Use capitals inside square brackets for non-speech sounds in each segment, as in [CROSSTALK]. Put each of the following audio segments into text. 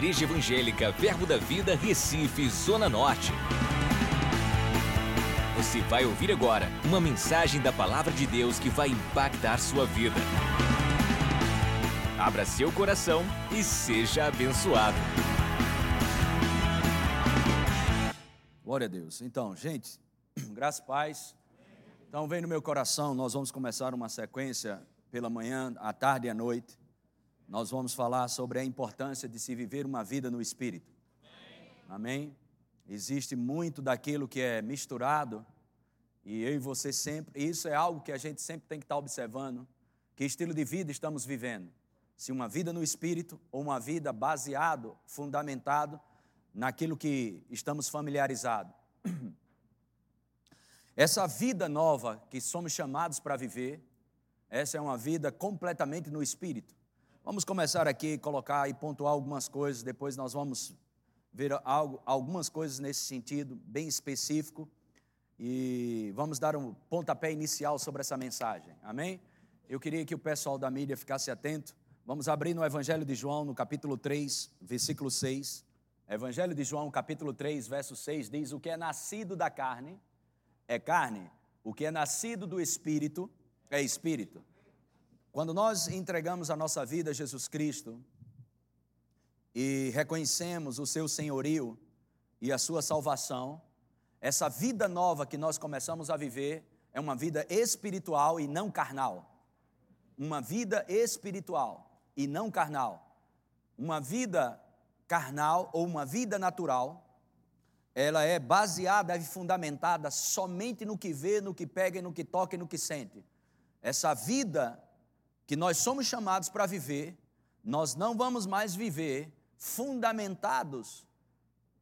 Igreja Evangélica Verbo da Vida, Recife, Zona Norte. Você vai ouvir agora uma mensagem da Palavra de Deus que vai impactar sua vida. Abra seu coração e seja abençoado. Glória a Deus. Então, gente, [CLEARS THROAT] graças paz. Então, vem no meu coração, nós vamos começar uma sequência pela manhã, à tarde e à noite. Nós vamos falar sobre a importância de se viver uma vida no Espírito. Amém? Existe muito daquilo que é misturado, e eu e você sempre, isso é algo que a gente sempre tem que estar observando, que estilo de vida estamos vivendo. Se uma vida no Espírito ou uma vida baseado, fundamentado naquilo que estamos familiarizados. [CLEARS THROAT] Essa vida nova que somos chamados para viver, essa é uma vida completamente no Espírito. Vamos começar aqui, colocar e pontuar algumas coisas, depois nós vamos ver algo, algumas coisas nesse sentido, bem específico, e vamos dar um pontapé inicial sobre essa mensagem, amém? Eu queria que o pessoal da mídia ficasse atento. Vamos abrir no Evangelho de João, no capítulo 3, versículo 6. Evangelho de João, capítulo 3, verso 6, diz: O que é nascido da carne é carne, o que é nascido do espírito é espírito. Quando nós entregamos a nossa vida a Jesus Cristo e reconhecemos o seu senhorio e a sua salvação, essa vida nova que nós começamos a viver é uma vida espiritual e não carnal. Uma vida espiritual e não carnal. Uma vida carnal ou uma vida natural, ela é baseada e fundamentada somente no que vê, no que pega, no que toca e no que sente. Essa vida que nós somos chamados para viver, nós não vamos mais viver fundamentados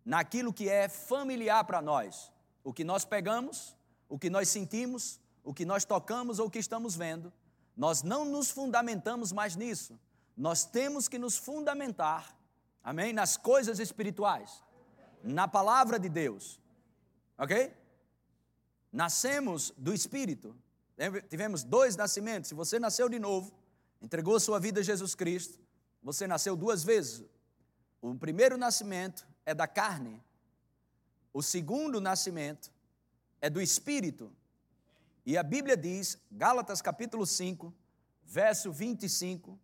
naquilo que é familiar para nós. O que nós pegamos, o que nós sentimos, o que nós tocamos ou o que estamos vendo, nós não nos fundamentamos mais nisso. Nós temos que nos fundamentar, amém? Nas coisas espirituais, na palavra de Deus, ok? Nascemos do Espírito, tivemos dois nascimentos. Se você nasceu de novo, entregou sua vida a Jesus Cristo, você nasceu duas vezes. O primeiro nascimento é da carne, o segundo nascimento é do espírito. E a Bíblia diz, Gálatas capítulo 5, verso 25: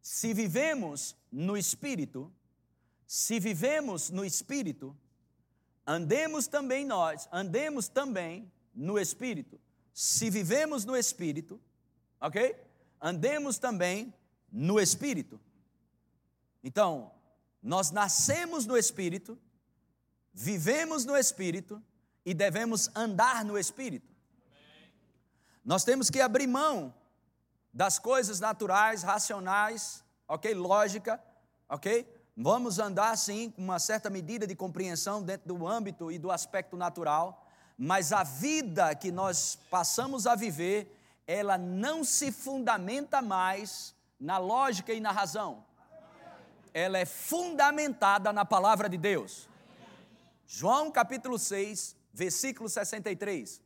Se vivemos no espírito, se vivemos no espírito, andemos também nós, andemos também no espírito se vivemos no Espírito, ok? Andemos também no Espírito. Então, nós nascemos no Espírito, vivemos no Espírito e devemos andar no Espírito. Nós temos que abrir mão das coisas naturais, racionais, ok? Lógica, ok? Vamos andar, sim, com uma certa medida de compreensão dentro do âmbito e do aspecto natural mas a vida que nós passamos a viver, ela não se fundamenta mais na lógica e na razão. Ela é fundamentada na palavra de Deus. João capítulo 6, versículo 63.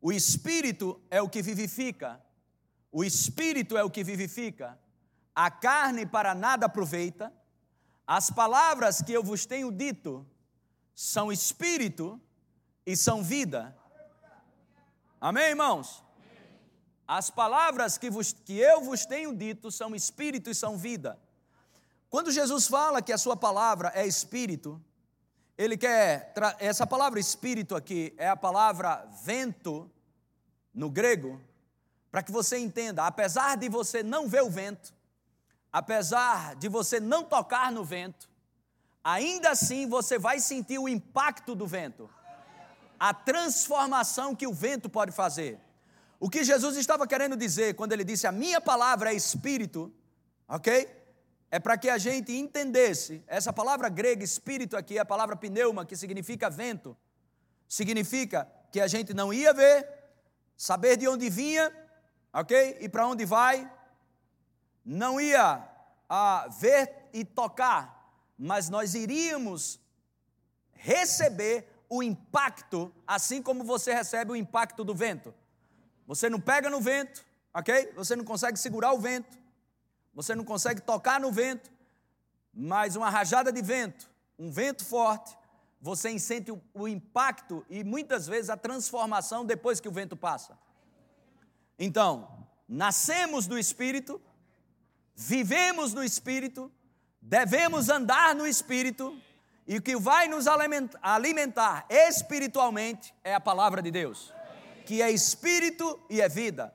O espírito é o que vivifica, o espírito é o que vivifica, a carne para nada aproveita, as palavras que eu vos tenho dito são espírito e são vida. Amém, irmãos? As palavras que, vos, que eu vos tenho dito são espírito e são vida. Quando Jesus fala que a sua palavra é espírito, ele quer. Essa palavra espírito aqui é a palavra vento no grego, para que você entenda, apesar de você não ver o vento, apesar de você não tocar no vento, ainda assim você vai sentir o impacto do vento, a transformação que o vento pode fazer. O que Jesus estava querendo dizer quando ele disse: A minha palavra é espírito, ok? É para que a gente entendesse, essa palavra grega espírito aqui é a palavra pneuma, que significa vento, significa que a gente não ia ver, saber de onde vinha, ok? E para onde vai, não ia a, ah, ver e tocar, mas nós iríamos receber o impacto, assim como você recebe o impacto do vento. Você não pega no vento, ok? Você não consegue segurar o vento, você não consegue tocar no vento, mas uma rajada de vento, um vento forte, você sente o, impacto e muitas vezes a transformação depois que o vento passa. Então, nascemos do Espírito, vivemos no Espírito, devemos andar no Espírito, e o que vai nos alimentar espiritualmente é a palavra de Deus, que é Espírito e é vida.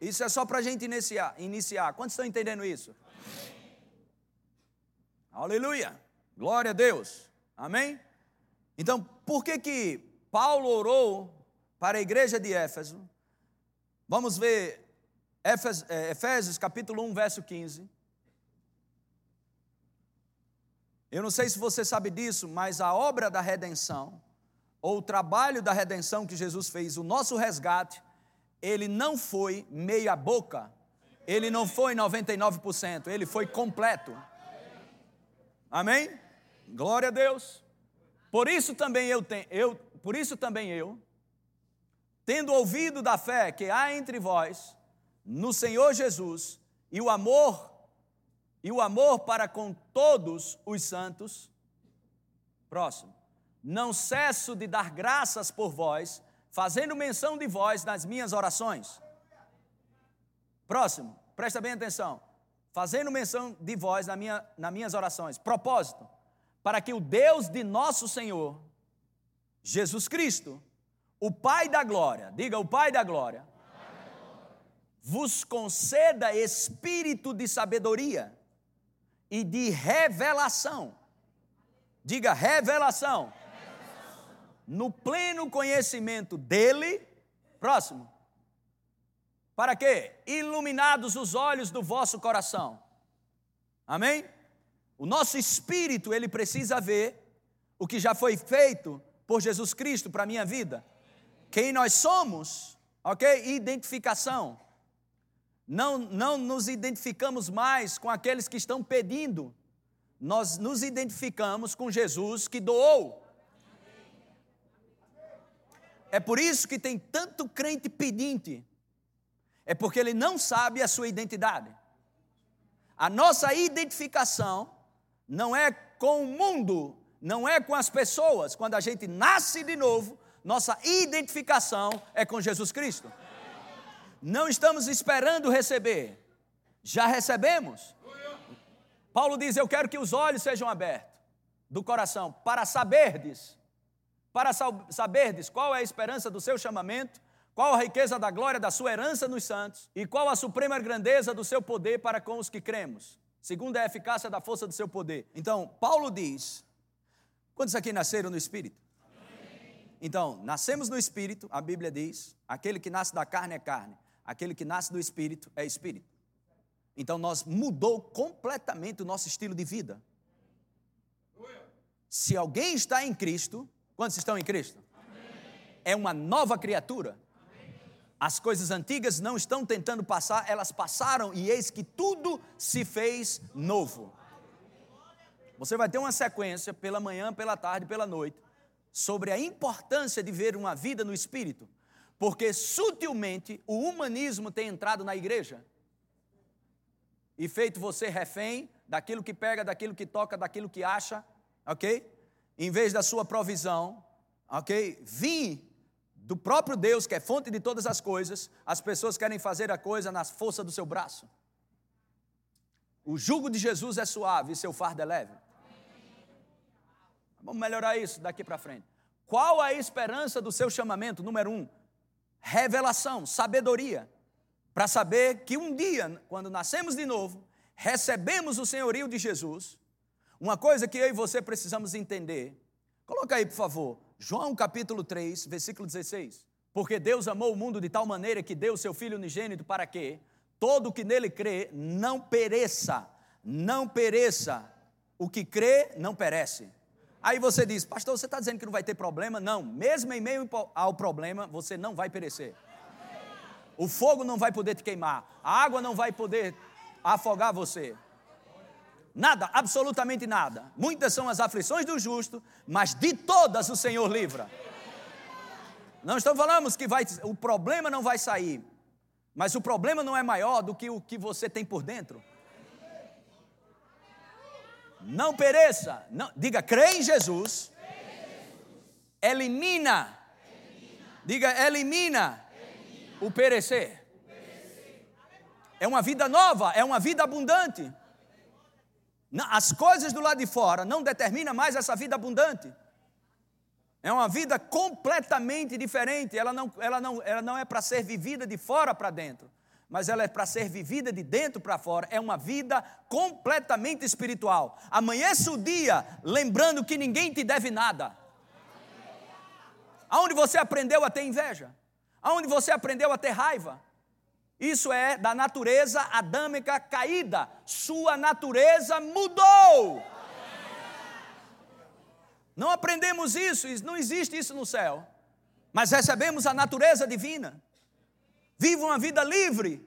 Isso é só para a gente iniciar, iniciar. Quantos estão entendendo isso? Aleluia! Glória a Deus. Amém? Então, por que que Paulo orou para a igreja de Éfeso? Vamos ver Efésios, é, Efésios capítulo 1, verso 15. Eu não sei se você sabe disso, mas a obra da redenção, ou o trabalho da redenção que Jesus fez, o nosso resgate, ele não foi meia boca, ele não foi 99%, ele foi completo. Amém? Glória a Deus. Por isso também eu tenho, eu, por isso também eu, tendo ouvido da fé que há entre vós no Senhor Jesus e o amor e o amor para com todos os santos. Próximo. Não cesso de dar graças por vós, fazendo menção de vós nas minhas orações. Próximo. Presta bem atenção. Fazendo menção de vós na minha, nas minhas orações. Propósito para que o Deus de nosso Senhor, Jesus Cristo, o Pai da glória, diga o Pai da glória, vos conceda espírito de sabedoria e de revelação. Diga revelação. No pleno conhecimento dele, próximo. Para quê? Iluminados os olhos do vosso coração. Amém? O nosso espírito, ele precisa ver o que já foi feito por Jesus Cristo para a minha vida. Quem nós somos, ok? Identificação. Não, não nos identificamos mais com aqueles que estão pedindo, nós nos identificamos com Jesus que doou. É por isso que tem tanto crente pedinte, é porque ele não sabe a sua identidade. A nossa identificação não é com o mundo, não é com as pessoas. Quando a gente nasce de novo, nossa identificação é com Jesus Cristo. Não estamos esperando receber, já recebemos. Paulo diz: Eu quero que os olhos sejam abertos do coração para saberdes, para saberdes qual é a esperança do seu chamamento, qual a riqueza da glória da sua herança nos santos e qual a suprema grandeza do seu poder para com os que cremos Segundo a eficácia da força do seu poder. Então, Paulo diz: quantos aqui nasceram no Espírito? Amém. Então, nascemos no Espírito, a Bíblia diz: aquele que nasce da carne é carne, aquele que nasce do Espírito é Espírito. Então, nós mudou completamente o nosso estilo de vida. Se alguém está em Cristo, quantos estão em Cristo? É uma nova criatura. As coisas antigas não estão tentando passar, elas passaram e eis que tudo se fez novo. Você vai ter uma sequência pela manhã, pela tarde, pela noite, sobre a importância de ver uma vida no espírito, porque sutilmente o humanismo tem entrado na igreja e feito você refém daquilo que pega, daquilo que toca, daquilo que acha, ok? Em vez da sua provisão, ok? Vim do próprio Deus, que é fonte de todas as coisas, as pessoas querem fazer a coisa na força do seu braço. O jugo de Jesus é suave e seu fardo é leve. Vamos melhorar isso daqui para frente. Qual a esperança do seu chamamento? Número um, revelação, sabedoria, para saber que um dia, quando nascemos de novo, recebemos o senhorio de Jesus. Uma coisa que eu e você precisamos entender. Coloca aí, por favor. João capítulo 3, versículo 16. Porque Deus amou o mundo de tal maneira que deu o seu Filho unigênito para que todo o que nele crê não pereça, não pereça. O que crê não perece. Aí você diz, pastor, você está dizendo que não vai ter problema? Não, mesmo em meio ao problema, você não vai perecer. O fogo não vai poder te queimar, a água não vai poder afogar você. Nada, absolutamente nada. Muitas são as aflições do justo, mas de todas o Senhor livra. Não estamos falando que vai, o problema não vai sair, Mas o problema não é maior do que o que você tem por dentro. Não pereça. Não, diga, crê em Jesus. Elimina. Diga, elimina o perecer. É uma vida nova, é uma vida abundante. As coisas do lado de fora não determinam mais essa vida abundante. É uma vida completamente diferente. Ela não, ela não, ela não é para ser vivida de fora para dentro, mas ela é para ser vivida de dentro para fora. É uma vida completamente espiritual. Amanheça o dia lembrando que ninguém te deve nada. Aonde você aprendeu a ter inveja? Aonde você aprendeu a ter raiva? Isso é da natureza adâmica caída. Sua natureza mudou. Não aprendemos isso, não existe isso no céu. Mas recebemos a natureza divina. Viva uma vida livre.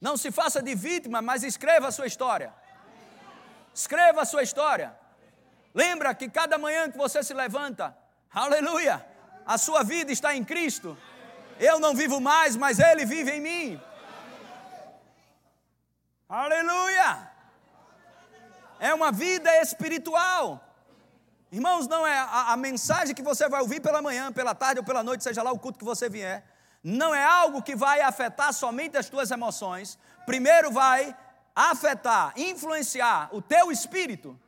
Não se faça de vítima, mas escreva a sua história. Escreva a sua história. Lembra que cada manhã que você se levanta, aleluia, a sua vida está em Cristo. Eu não vivo mais, mas Ele vive em mim. Aleluia! É uma vida espiritual. Irmãos, não é a, a, mensagem que você vai ouvir pela manhã, pela tarde ou pela noite, seja lá o culto que você vier, não é algo que vai afetar somente as tuas emoções. Primeiro vai afetar, influenciar o teu espírito.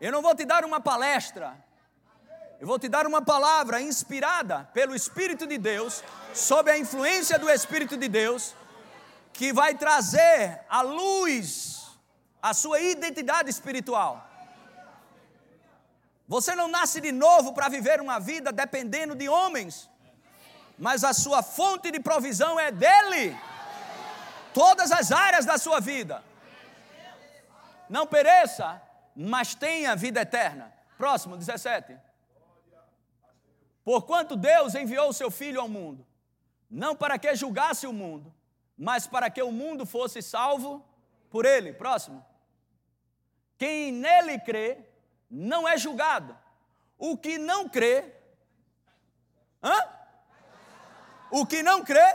Eu não vou te dar uma palestra, eu vou te dar uma palavra inspirada pelo Espírito de Deus, sob a influência do Espírito de Deus que vai trazer à luz a sua identidade espiritual. Você não nasce de novo para viver uma vida dependendo de homens, mas a sua fonte de provisão é dele. Todas as áreas da sua vida. Não pereça, mas tenha vida eterna. Próximo, 17. Porquanto Deus enviou o seu Filho ao mundo, não para que julgasse o mundo, mas para que o mundo fosse salvo por ele. Próximo. Quem nele crê não é julgado. O que não crê. Hã? O que não crê.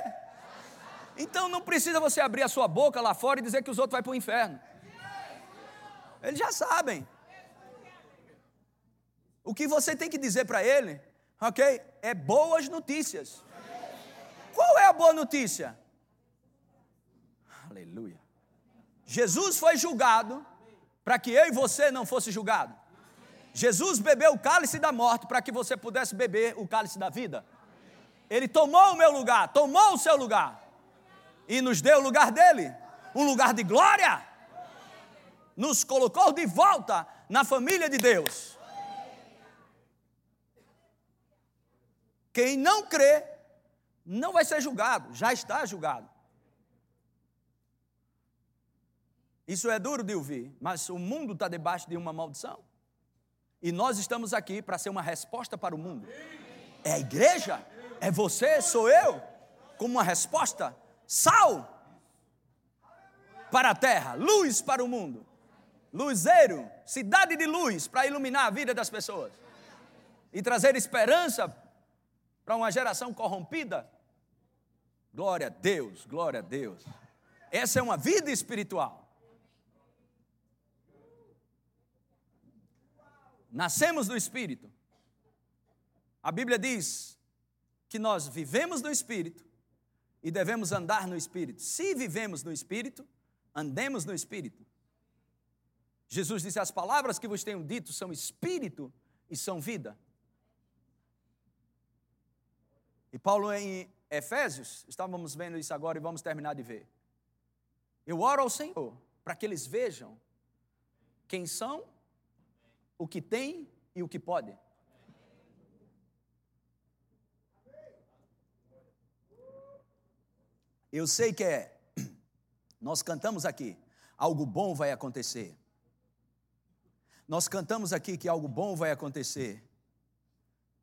Então não precisa você abrir a sua boca lá fora e dizer que os outros vão para o inferno. Eles já sabem. O que você tem que dizer para ele, ok? É boas notícias. Qual é a boa notícia? Aleluia. Jesus foi julgado para que eu e você não fosse julgado. Jesus bebeu o cálice da morte para que você pudesse beber o cálice da vida. Ele tomou o meu lugar, tomou o seu lugar e nos deu o lugar dele, um lugar de glória. Nos colocou de volta na família de Deus. Quem não crê não vai ser julgado, já está julgado. Isso é duro de ouvir, mas o mundo está debaixo de uma maldição. E nós estamos aqui para ser uma resposta para o mundo. É a igreja? É você? Sou eu? Como uma resposta? Sal para a terra, luz para o mundo. Luzeiro, cidade de luz para iluminar a vida das pessoas e trazer esperança para uma geração corrompida. Glória a Deus, glória a Deus. Essa é uma vida espiritual. nascemos do Espírito. A Bíblia diz que nós vivemos no Espírito e devemos andar no Espírito. Se vivemos no Espírito, andemos no Espírito. Jesus disse: As palavras que vos tenho dito são Espírito e são vida. E Paulo em Efésios, estávamos vendo isso agora e vamos terminar de ver. Eu oro ao Senhor para que eles vejam quem são o que tem e o que pode. Eu sei que é, nós cantamos aqui, algo bom vai acontecer. Nós cantamos aqui que algo bom vai acontecer,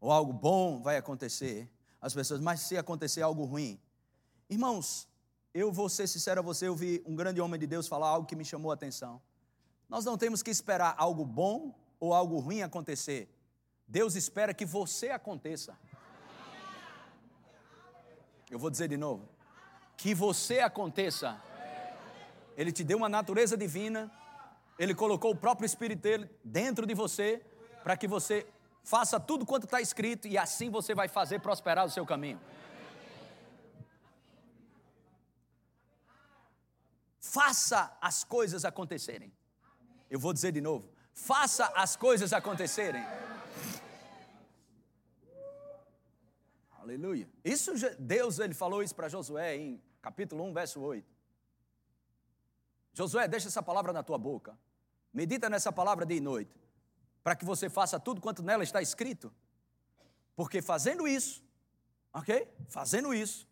ou algo bom vai acontecer. As pessoas, mas se acontecer algo ruim. Irmãos, eu vou ser sincero a você, eu vi um grande homem de Deus falar algo que me chamou a atenção. Nós não temos que esperar algo bom ou algo ruim acontecer, Deus espera que você aconteça. Eu vou dizer de novo. Que você aconteça. Ele te deu uma natureza divina, ele colocou o próprio Espírito dele dentro de você, para que você faça tudo quanto está escrito e assim você vai fazer prosperar o seu caminho. Faça as coisas acontecerem. Eu vou dizer de novo: faça as coisas acontecerem. Aleluia. Isso Deus ele falou isso para Josué em capítulo 1, verso 8. Josué, deixa essa palavra na tua boca. Medita nessa palavra dia e noite, para que você faça tudo quanto nela está escrito. Porque fazendo isso, OK? Fazendo isso,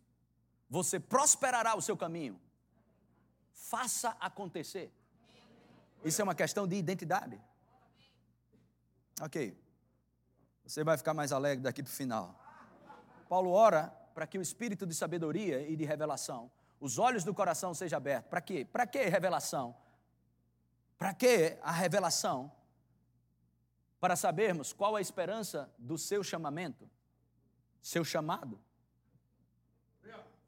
você prosperará o seu caminho. Faça acontecer. Isso é uma questão de identidade. Ok. Você vai ficar mais alegre daqui para o final. Paulo ora para que o espírito de sabedoria e de revelação, os olhos do coração sejam abertos. Para quê? Para que revelação? Para que a revelação? Para sabermos qual a esperança do seu chamamento, seu chamado.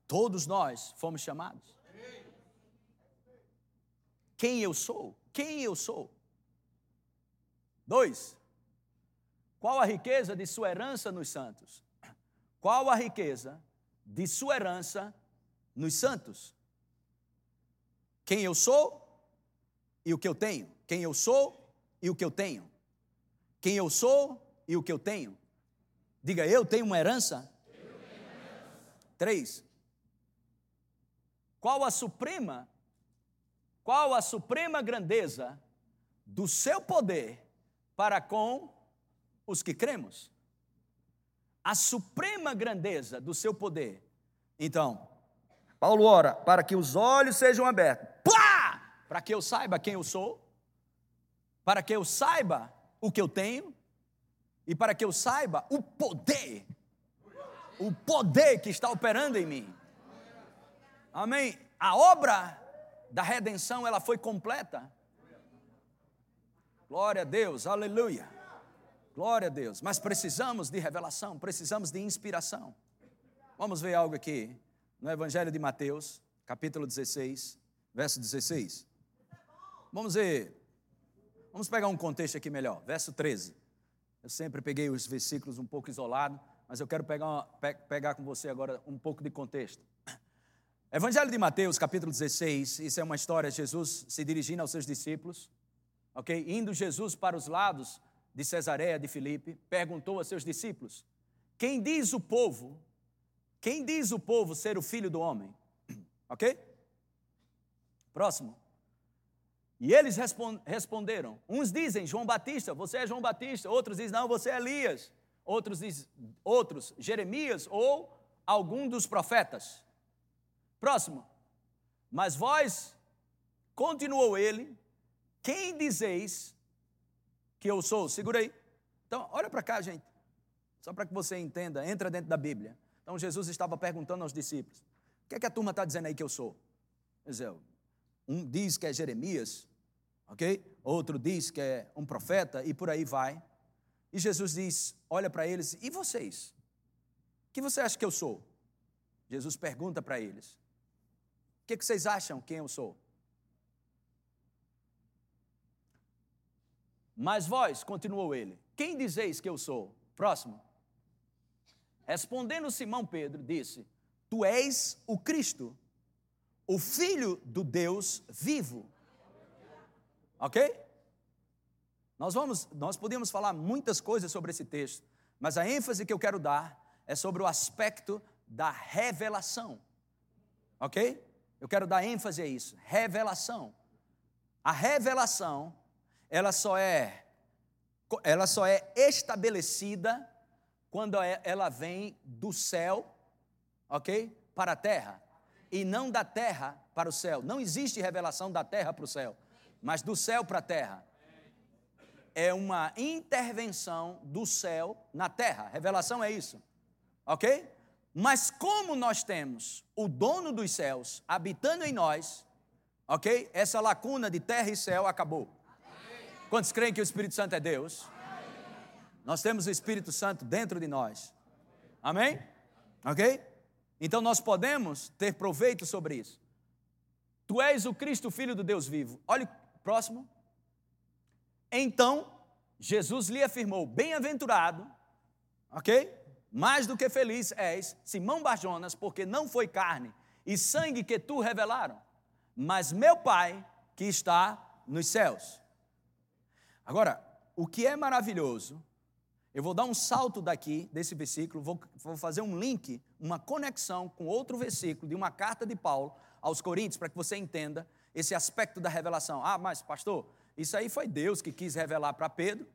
Todos nós fomos chamados. Quem eu sou? Quem eu sou? Dois, qual a riqueza de sua herança nos santos? Qual a riqueza de sua herança nos santos? Quem eu sou e o que eu tenho. Quem eu sou e o que eu tenho. Quem eu sou e o que eu tenho. Diga, eu tenho uma herança? Tenho herança. Três. Qual a suprema, qual a suprema grandeza do seu poder para com os que cremos? A suprema grandeza do seu poder. Então, Paulo ora para que os olhos sejam abertos, Plá! para que eu saiba quem eu sou, para que eu saiba o que eu tenho e para que eu saiba o poder, o poder que está operando em mim. Amém? A obra da redenção ela foi completa. Glória a Deus, aleluia. Glória a Deus. Mas precisamos de revelação, precisamos de inspiração. Vamos ver algo aqui no Evangelho de Mateus, capítulo 16, verso 16. Vamos ver. Vamos pegar um contexto aqui melhor. Verso 13. Eu sempre peguei os versículos um pouco isolados, mas eu quero pegar, pe pegar com você agora um pouco de contexto. Evangelho de Mateus, capítulo 16, isso é uma história, Jesus se dirigindo aos seus discípulos, ok? Indo Jesus para os lados de Cesareia de Filipe, perguntou a seus discípulos: Quem diz o povo? Quem diz o povo ser o filho do homem? [CLEARS THROAT] Ok? Próximo. E eles responderam: Uns dizem João Batista, você é João Batista. Outros dizem, não, você é Elias. Outros dizem, outros, Jeremias ou algum dos profetas. Próximo. Mas vós, continuou ele, quem dizeis que eu sou. Segura aí. Então, olha para cá, gente. Só para que você entenda, entra dentro da Bíblia. Então, Jesus estava perguntando aos discípulos: O que é que a turma está dizendo aí que eu sou? Um diz que é Jeremias, ok? Outro diz que é um profeta e por aí vai. E Jesus diz: Olha para eles, e vocês? O que você acha que eu sou? Jesus pergunta para eles: O que, é que vocês acham quem eu sou? Mas vós, continuou ele, quem dizeis que eu sou? Próximo. Respondendo Simão Pedro, disse: Tu és o Cristo, o Filho do Deus vivo. Ok? Nós vamos, nós podemos falar muitas coisas sobre esse texto, mas a ênfase que eu quero dar é sobre o aspecto da revelação. Ok? Eu quero dar ênfase a isso. Revelação. A revelação ela só é ela só é estabelecida quando é, ela vem do céu, ok, para a terra e não da terra para o céu. Não existe revelação da terra para o céu, mas do céu para a terra. É uma intervenção do céu na terra. Revelação é isso, ok? Mas como nós temos o dono dos céus habitando em nós, ok? Essa lacuna de terra e céu acabou. Quantos creem que o Espírito Santo é Deus? Nós temos o Espírito Santo dentro de nós. Amém? Ok? Então nós podemos ter proveito sobre isso. Tu és o Cristo, filho do Deus vivo. Olha o próximo. Então Jesus lhe afirmou: Bem-aventurado, ok? Mais do que feliz és, Simão Barjonas, porque não foi carne e sangue que tu revelaram, mas meu Pai que está nos céus. Agora, o que é maravilhoso, eu vou dar um salto daqui, desse versículo, vou, vou fazer um link, uma conexão com outro versículo de uma carta de Paulo aos Coríntios, para que você entenda esse aspecto da revelação. Ah, mas pastor, isso aí foi Deus que quis revelar para Pedro.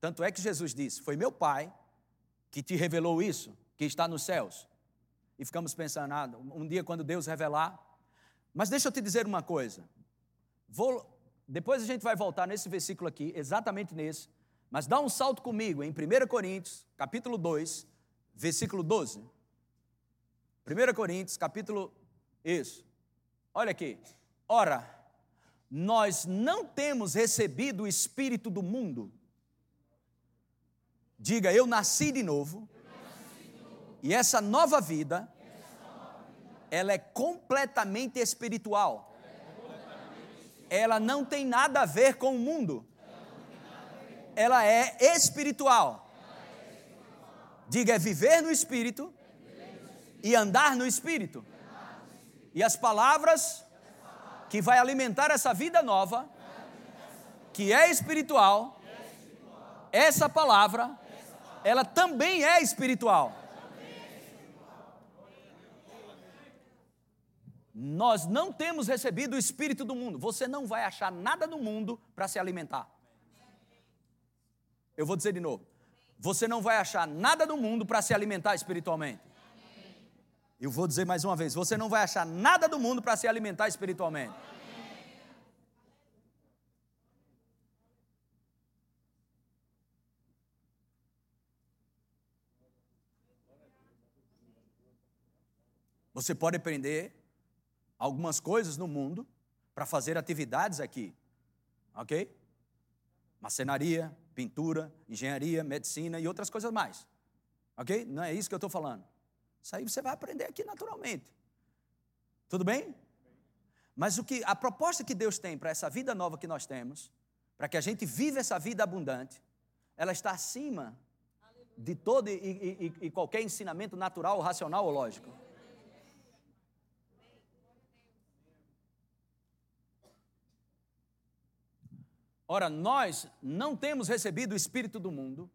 Tanto é que Jesus disse: Foi meu Pai que te revelou isso, que está nos céus. E ficamos pensando, ah, um dia quando Deus revelar. Mas deixa eu te dizer uma coisa. Vou, depois a gente vai voltar nesse versículo aqui, exatamente nesse. Mas dá um salto comigo em 1 Coríntios, capítulo 2, versículo 12. 1 Coríntios, capítulo. Isso. Olha aqui. Ora, nós não temos recebido o Espírito do mundo. Diga, eu nasci de novo. E essa nova vida, ela é completamente espiritual. Ela não tem nada a ver com o mundo. Ela é espiritual. Diga, é viver no espírito e andar no espírito. E as palavras que vai alimentar essa vida nova, que é espiritual, essa palavra, ela também é espiritual. Nós não temos recebido o espírito do mundo. Você não vai achar nada no mundo para se alimentar. Eu vou dizer de novo. Você não vai achar nada no mundo para se alimentar espiritualmente. Eu vou dizer mais uma vez: você não vai achar nada do mundo para se alimentar espiritualmente. Você pode aprender algumas coisas no mundo para fazer atividades aqui, ok? Macenaria, pintura, engenharia, medicina e outras coisas mais, ok? Não é isso que eu estou falando. Isso aí você vai aprender aqui naturalmente. Tudo bem? Mas o que a proposta que Deus tem para essa vida nova que nós temos, para que a gente viva essa vida abundante, ela está acima de todo e, e, e qualquer ensinamento natural, racional ou lógico. Ora, nós não temos recebido o Espírito do mundo,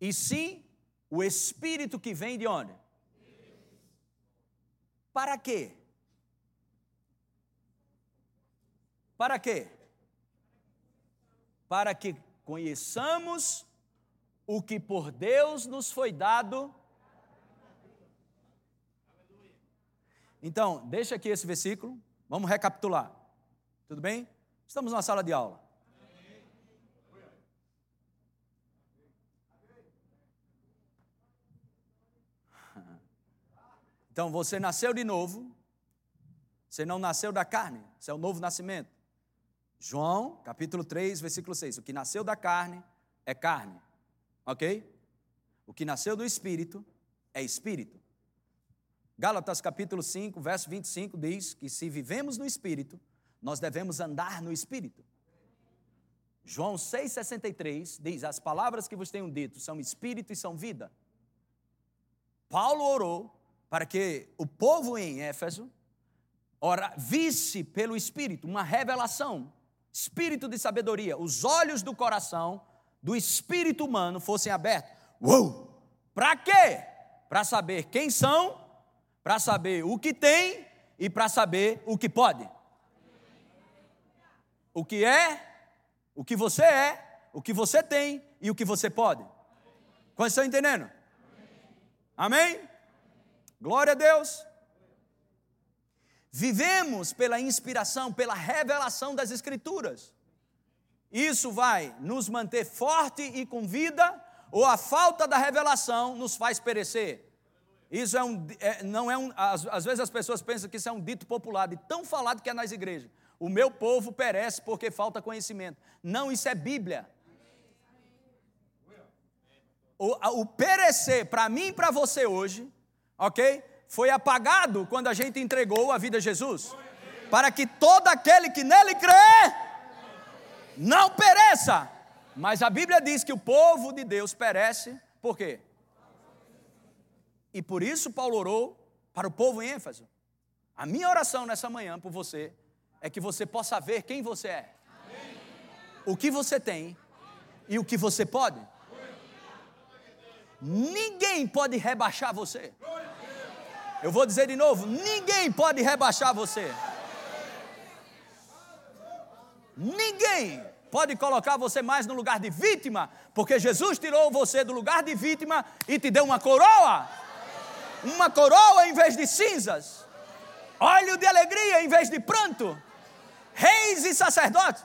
e sim o Espírito que vem de onde? Para quê? Para quê? Para que conheçamos o que por Deus nos foi dado. Então, deixa aqui esse versículo, vamos recapitular. Tudo bem? Estamos na sala de aula. Então você nasceu de novo, você não nasceu da carne, isso é o novo nascimento. João, capítulo 3, versículo 6. O que nasceu da carne é carne, ok? O que nasceu do espírito é espírito. Gálatas capítulo 5, verso 25 diz que se vivemos no espírito, nós devemos andar no espírito. João 6,63 diz: As palavras que vos tenho dito são espírito e são vida. Paulo orou para que o povo em Éfeso ora, visse pelo Espírito uma revelação, espírito de sabedoria, os olhos do coração do espírito humano fossem abertos. Uou! Para quê? Para saber quem são, para saber o que tem e para saber o que pode. O que é, o que você é, o que você tem e o que você pode. Quantos estão entendendo? Amém? Glória a Deus. Vivemos pela inspiração, pela revelação das Escrituras. Isso vai nos manter forte e com vida, ou a falta da revelação nos faz perecer. Isso é um, é, não é um. Às, às vezes as pessoas pensam que isso é um dito popular, de tão falado que é nas igrejas. O meu povo perece porque falta conhecimento. Não, isso é Bíblia. O, o perecer para mim e para você hoje ok? foi apagado quando a gente entregou a vida a Jesus. Para que todo aquele que nele crê não pereça. Mas a Bíblia diz que o povo de Deus perece, por quê? E por isso Paulo orou para o povo em ênfase. A minha oração nessa manhã por você é que você possa ver quem você é, o que você tem e o que você pode. Ninguém pode rebaixar você. Eu vou dizer de novo: ninguém pode rebaixar você. Ninguém pode colocar você mais no lugar de vítima, porque Jesus tirou você do lugar de vítima e te deu uma coroa. Uma coroa em vez de cinzas, óleo de alegria em vez de pranto, reis e sacerdotes.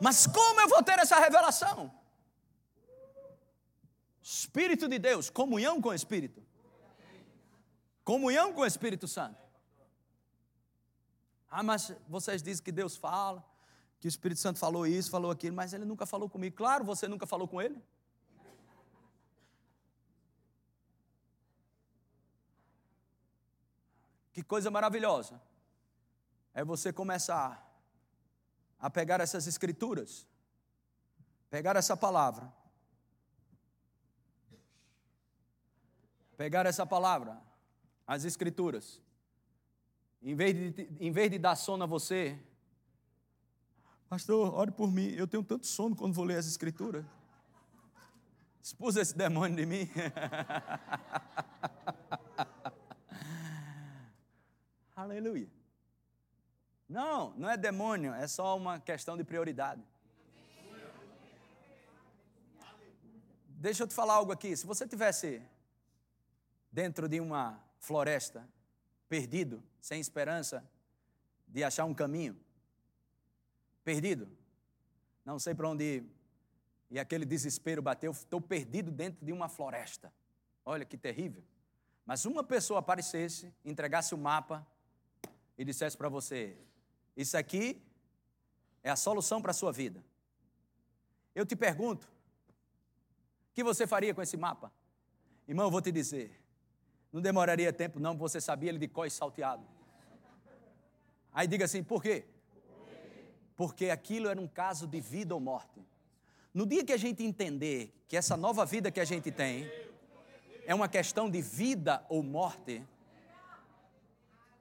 Mas como eu vou ter essa revelação? Espírito de Deus, comunhão com o Espírito. Comunhão com o Espírito Santo. Ah, mas vocês dizem que Deus fala, que o Espírito Santo falou isso, falou aquilo, mas ele nunca falou comigo. Claro, você nunca falou com ele. Que coisa maravilhosa é você começar a pegar essas escrituras, pegar essa palavra, pegar essa palavra, as escrituras, em vez de, em vez de dar sono a você, pastor, ore por mim, eu tenho tanto sono quando vou ler as escrituras. Expus esse demônio de mim. [LAUGHS] Aleluia. Não, não é demônio, é só uma questão de prioridade. Deixa eu te falar algo aqui. Se você tivesse dentro de uma floresta, perdido, sem esperança de achar um caminho, perdido, não sei para onde ir, e aquele desespero bateu, estou perdido dentro de uma floresta. Olha que terrível. Mas uma pessoa aparecesse, entregasse o mapa e dissesse para você: isso aqui é a solução para a sua vida. Eu te pergunto, o que você faria com esse mapa? Irmão, eu vou te dizer, não demoraria tempo não, você sabia ele de có e salteado. Aí diga assim, por quê? Porque aquilo era um caso de vida ou morte. No dia que a gente entender que essa nova vida que a gente tem é uma questão de vida ou morte,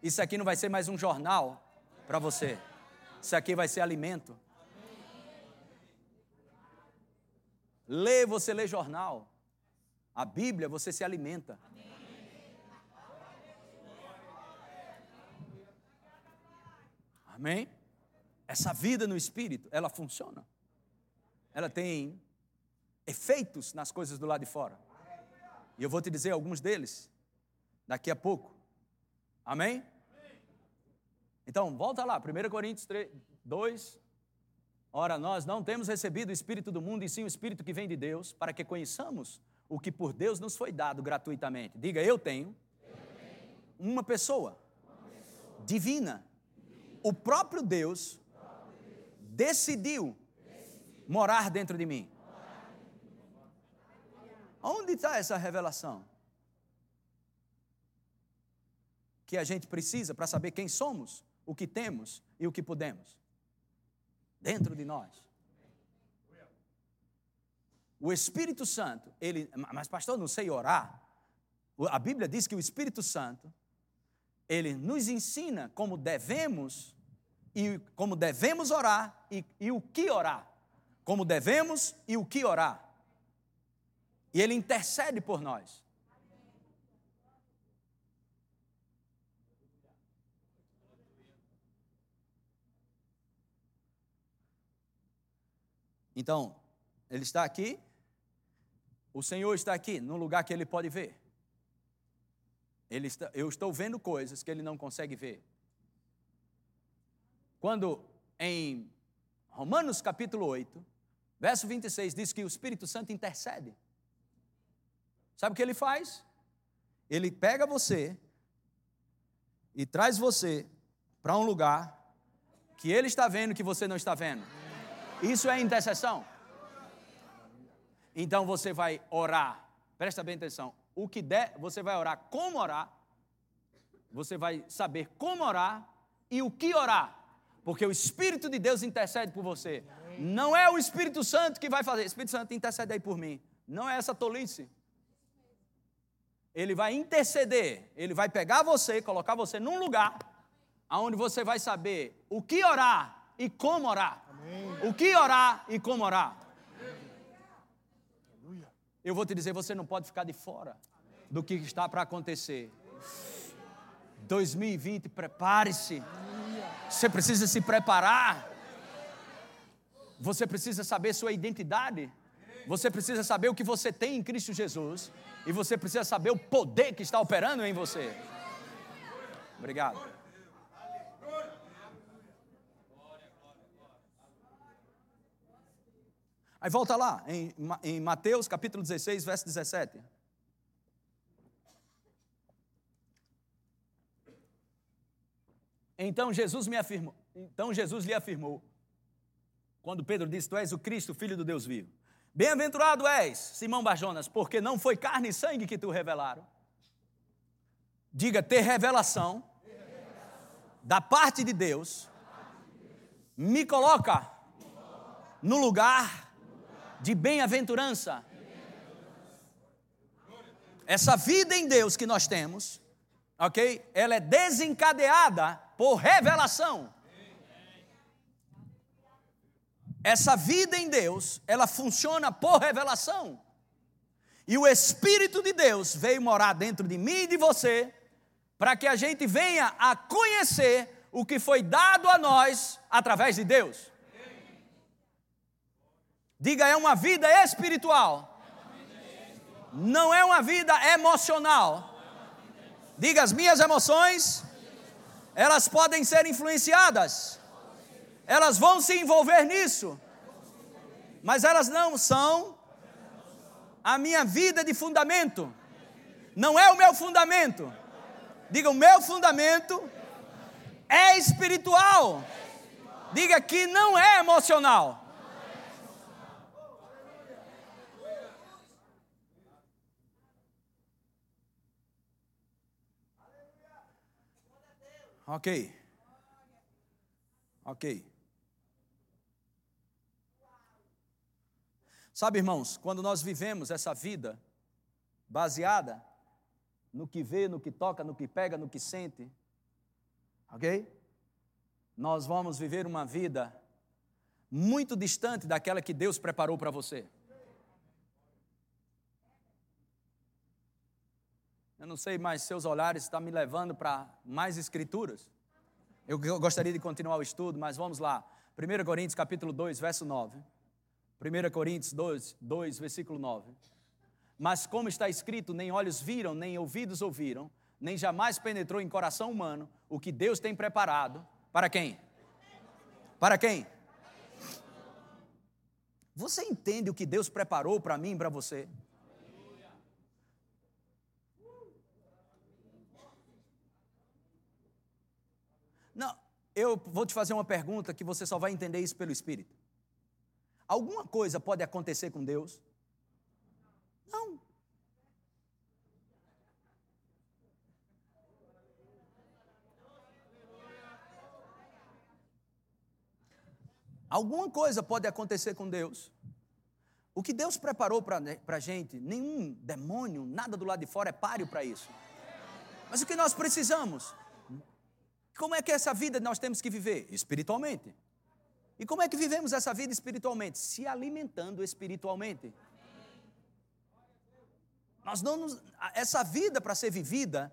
isso aqui não vai ser mais um jornal, para você. Isso aqui vai ser alimento. Lê, você lê jornal. A Bíblia, você se alimenta. Amém? Essa vida no espírito, ela funciona. Ela tem efeitos nas coisas do lado de fora. E eu vou te dizer alguns deles daqui a pouco. Amém? Então, volta lá, 1 Coríntios 3, 2. Ora, nós não temos recebido o Espírito do mundo, e sim o Espírito que vem de Deus, para que conheçamos o que por Deus nos foi dado gratuitamente. Diga, eu tenho, eu tenho. Uma, pessoa uma pessoa divina. O próprio Deus, o próprio Deus decidiu, decidiu morar dentro de mim. Onde está essa revelação? Que a gente precisa para saber quem somos o que temos e o que podemos. Dentro de nós. O Espírito Santo, ele, mas pastor, não sei orar. A Bíblia diz que o Espírito Santo, ele nos ensina como devemos e como devemos orar e, e o que orar. Como devemos e o que orar. E ele intercede por nós. Então, ele está aqui, o Senhor está aqui, no lugar que ele pode ver. Ele está, eu estou vendo coisas que ele não consegue ver. Quando em Romanos capítulo 8, verso 26, diz que o Espírito Santo intercede. Sabe o que ele faz? Ele pega você e traz você para um lugar que ele está vendo que você não está vendo. Isso é intercessão. Então você vai orar. Presta bem atenção. O que der, você vai orar como orar. Você vai saber como orar e o que orar. Porque o Espírito de Deus intercede por você. Não é o Espírito Santo que vai fazer. Espírito Santo intercede aí por mim. Não é essa tolice. Ele vai interceder. Ele vai pegar você, colocar você num lugar onde você vai saber o que orar e como orar. O que orar e como orar. Eu vou te dizer, você não pode ficar de fora do que está para acontecer. 2020, prepare-se. Você precisa se preparar. Você precisa saber sua identidade. Você precisa saber o que você tem em Cristo Jesus. E você precisa saber o poder que está operando em você. Obrigado. Aí volta lá, em, em Mateus capítulo 16, verso 17. Então Jesus me afirmou, então Jesus lhe afirmou, quando Pedro disse: Tu és o Cristo, filho do Deus vivo. Bem-aventurado és, Simão Barjonas, porque não foi carne e sangue que tu revelaram. Diga, ter revelação, da parte de Deus, me coloca no lugar de bem-aventurança. Essa vida em Deus que nós temos, ok? Ela é desencadeada por revelação. Essa vida em Deus, ela funciona por revelação. E o Espírito de Deus veio morar dentro de mim e de você, para que a gente venha a conhecer o que foi dado a nós através de Deus. Diga, é uma vida espiritual. Não é uma vida emocional. Diga, as minhas emoções elas podem ser influenciadas, elas vão se envolver nisso, mas elas não são a minha vida de fundamento, não é o meu fundamento. Diga, o meu fundamento é espiritual. Diga que não é emocional. Ok. Ok. Sabe, irmãos, quando nós vivemos essa vida baseada no que vê, no que toca, no que pega, no que sente, ok? Nós vamos viver uma vida muito distante daquela que Deus preparou para você. Eu não sei, mas seus olhares estão me levando para mais escrituras. Eu gostaria de continuar o estudo, mas vamos lá. 1 Coríntios capítulo 2, verso 9. 1 Coríntios 2, 2, versículo 9. Mas como está escrito, nem olhos viram, nem ouvidos ouviram, nem jamais penetrou em coração humano o que Deus tem preparado. Para quem? Para quem? Você entende o que Deus preparou para mim e para você? Não, eu vou te fazer uma pergunta que você só vai entender isso pelo Espírito. Alguma coisa pode acontecer com Deus? Não. Alguma coisa pode acontecer com Deus. O que Deus preparou para a gente, nenhum demônio, nada do lado de fora é páreo para isso. Mas o que nós precisamos? Como é que é essa vida nós temos que viver? Espiritualmente. E como é que vivemos essa vida espiritualmente? Se alimentando espiritualmente. Nós não nos, essa vida para ser vivida,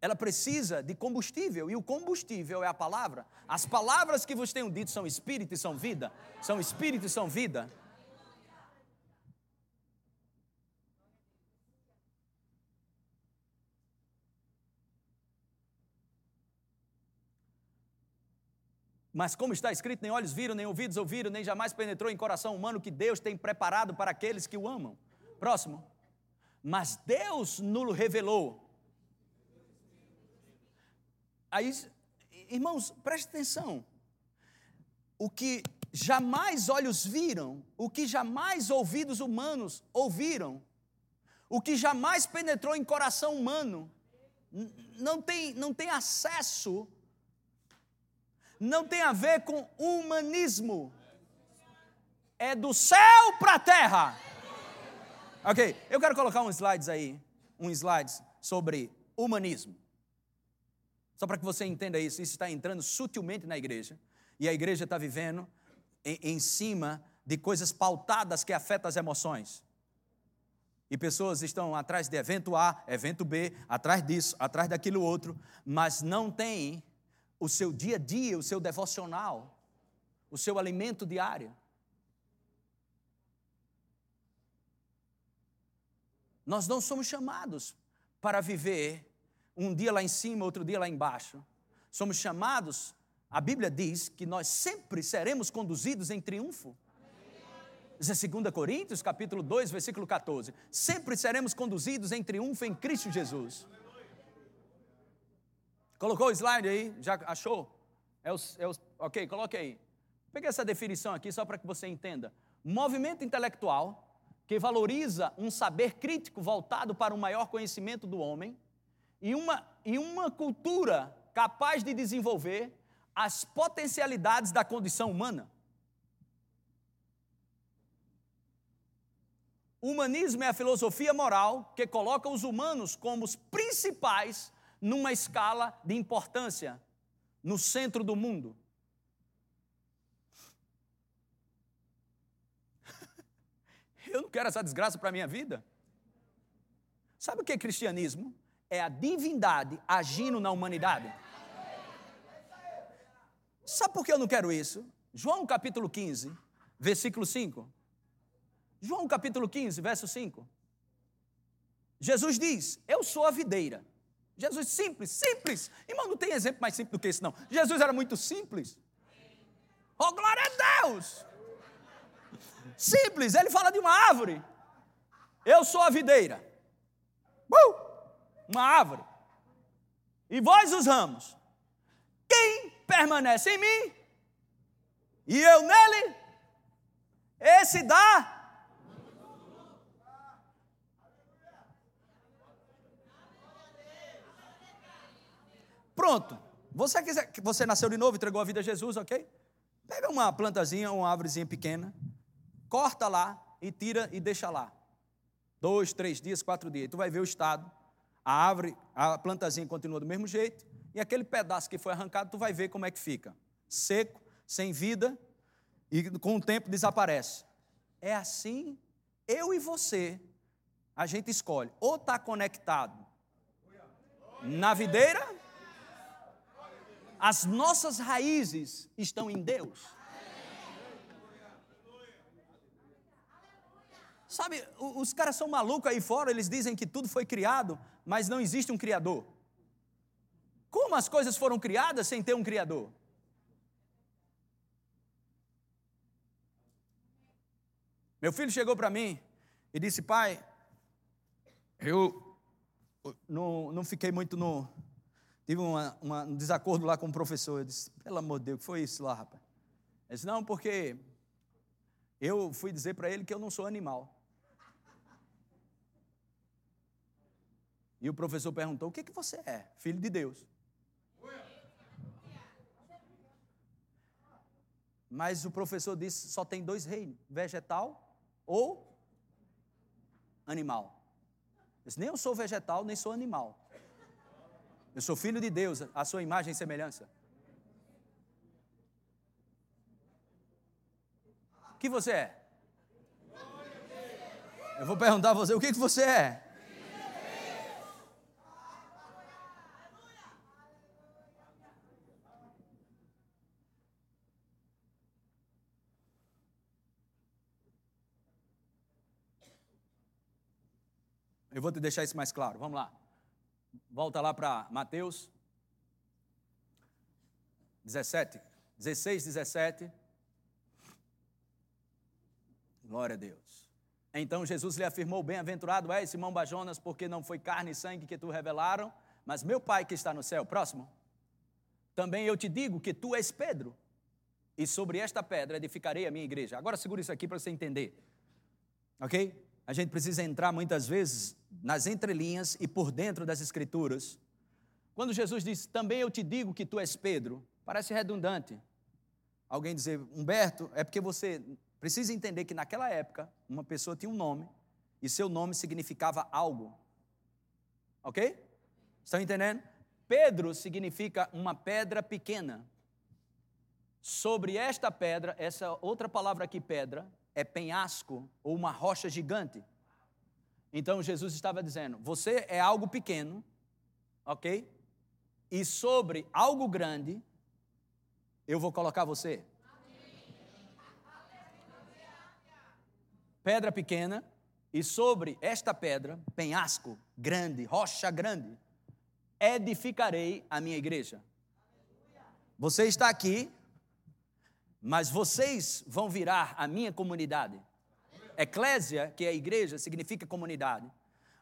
ela precisa de combustível, e o combustível é a palavra. As palavras que vos tenho dito são espírito e são vida. São espírito e são vida. Mas como está escrito, nem olhos viram, nem ouvidos ouviram, nem jamais penetrou em coração humano que Deus tem preparado para aqueles que o amam. Próximo. Mas Deus nos revelou. Aí, irmãos, preste atenção. O que jamais olhos viram, o que jamais ouvidos humanos ouviram, o que jamais penetrou em coração humano, não tem, não tem acesso, não tem a ver com humanismo, é do céu para a terra. Ok, eu quero colocar uns slides aí, um slides sobre humanismo. Só para que você entenda isso, isso está entrando sutilmente na igreja, e a igreja está vivendo em, em cima de coisas pautadas que afetam as emoções. E pessoas estão atrás de evento A, evento B, atrás disso, atrás daquilo outro, mas não tem o seu dia a dia, o seu devocional, o seu alimento diário. Nós não somos chamados para viver um dia lá em cima, outro dia lá embaixo. Somos chamados, a Bíblia diz que nós sempre seremos conduzidos em triunfo. Isso é 2 Coríntios, capítulo 2, versículo 14. Sempre seremos conduzidos em triunfo em Cristo Jesus. Colocou o slide aí? Já achou? É os, é os, ok, coloque aí. Peguei essa definição aqui só para que você entenda. Movimento intelectual que valoriza um saber crítico voltado para um maior conhecimento do homem e uma, e uma cultura capaz de desenvolver as potencialidades da condição humana. Humanismo é a filosofia moral que coloca os humanos como os principais numa escala de importância, no centro do mundo. [LAUGHS] Eu não quero essa desgraça para a minha vida. Sabe o que é cristianismo? É a divindade agindo na humanidade. Sabe por que eu não quero isso? João capítulo 15, versículo 5. João capítulo 15, verso 5. Jesus diz: Eu sou a videira. Jesus simples, simples. Irmão, não tem exemplo mais simples do que isso, não. Jesus era muito simples. Oh, glória a Deus! Simples, ele fala de uma árvore. Eu sou a videira. Uh, uma árvore. E vós os ramos. Quem permanece em mim e eu nele, esse dá Pronto. Você quiser, você nasceu de novo, entregou a vida a Jesus, ok? Pega uma plantazinha, uma árvorezinha pequena, corta lá e tira e deixa lá. Dois, três dias, quatro dias. Tu vai ver o estado. A árvore, a plantazinha continua do mesmo jeito. E aquele pedaço que foi arrancado, tu vai ver como é que fica. Seco, sem vida e com o tempo desaparece. É assim, eu e você, a gente escolhe ou está conectado na videira as nossas raízes estão em Deus. Sabe, os caras são malucos aí fora, eles dizem que tudo foi criado, mas não existe um Criador. Como as coisas foram criadas sem ter um Criador? Meu filho chegou para mim e disse: Pai, eu não, não fiquei muito no, tive uma, uma, um desacordo lá com o professor. Eu disse, pelo amor de Deus, o que foi isso lá, rapaz? Ele disse, não, porque eu fui dizer para ele que eu não sou animal. E o professor perguntou: o que, que você é? Filho de Deus. Mas o professor disse: só tem dois reinos: vegetal ou animal. Eu disse, nem eu sou vegetal, nem sou animal. Eu sou filho de Deus, a sua imagem e semelhança. O que você é? Eu vou perguntar a você, o que, que você é? Eu vou te deixar isso mais claro. Vamos lá. Volta lá para Mateus 17, 16, 17. Glória a Deus. Então Jesus lhe afirmou: Bem-aventurado és, Simão Bajonas, porque não foi carne e sangue que tu revelaram, mas meu Pai que está no céu. Próximo. Também eu te digo que tu és Pedro. e sobre esta pedra edificarei a minha igreja. Agora segura isso aqui para você entender. Ok? A gente precisa entrar muitas vezes nas entrelinhas e por dentro das escrituras. Quando Jesus diz, também eu te digo que tu és Pedro, parece redundante. Alguém dizer, Humberto, é porque você precisa entender que naquela época uma pessoa tinha um nome e seu nome significava algo. Ok? Estão entendendo? Pedro significa uma pedra pequena. Sobre esta pedra, essa outra palavra aqui, pedra, é penhasco ou uma rocha gigante. Então Jesus estava dizendo: você é algo pequeno, ok? E sobre algo grande, eu vou colocar você. Pedra pequena, e sobre esta pedra, penhasco grande, rocha grande, edificarei a minha igreja. Você está aqui, mas vocês vão virar a minha comunidade. Eclésia, que é a igreja, significa comunidade.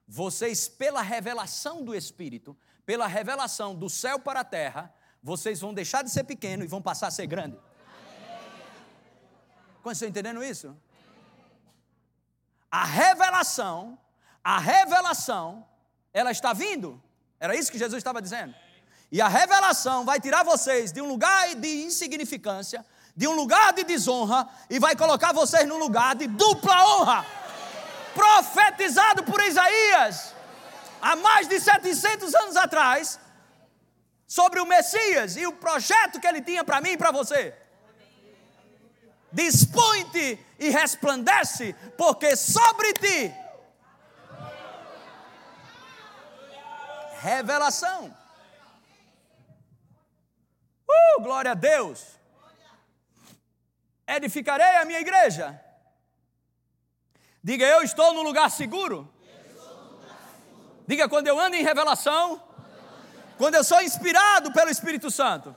Vocês, pela revelação do Espírito, pela revelação do céu para a terra, vocês vão deixar de ser pequeno e vão passar a ser grande. Quando estão entendendo isso? A revelação, a revelação, ela está vindo. Era isso que Jesus estava dizendo. E a revelação vai tirar vocês de um lugar de insignificância, de um lugar de desonra, e vai colocar vocês num lugar de dupla honra. Profetizado por Isaías há mais de 700 anos atrás, sobre o Messias e o projeto que ele tinha para mim e para você. Dispõe-te e resplandece, porque sobre ti revelação. Uh, glória a Deus. Edificarei a minha igreja. Diga, eu estou no lugar seguro. Diga, quando eu ando em revelação, quando eu sou inspirado pelo Espírito Santo,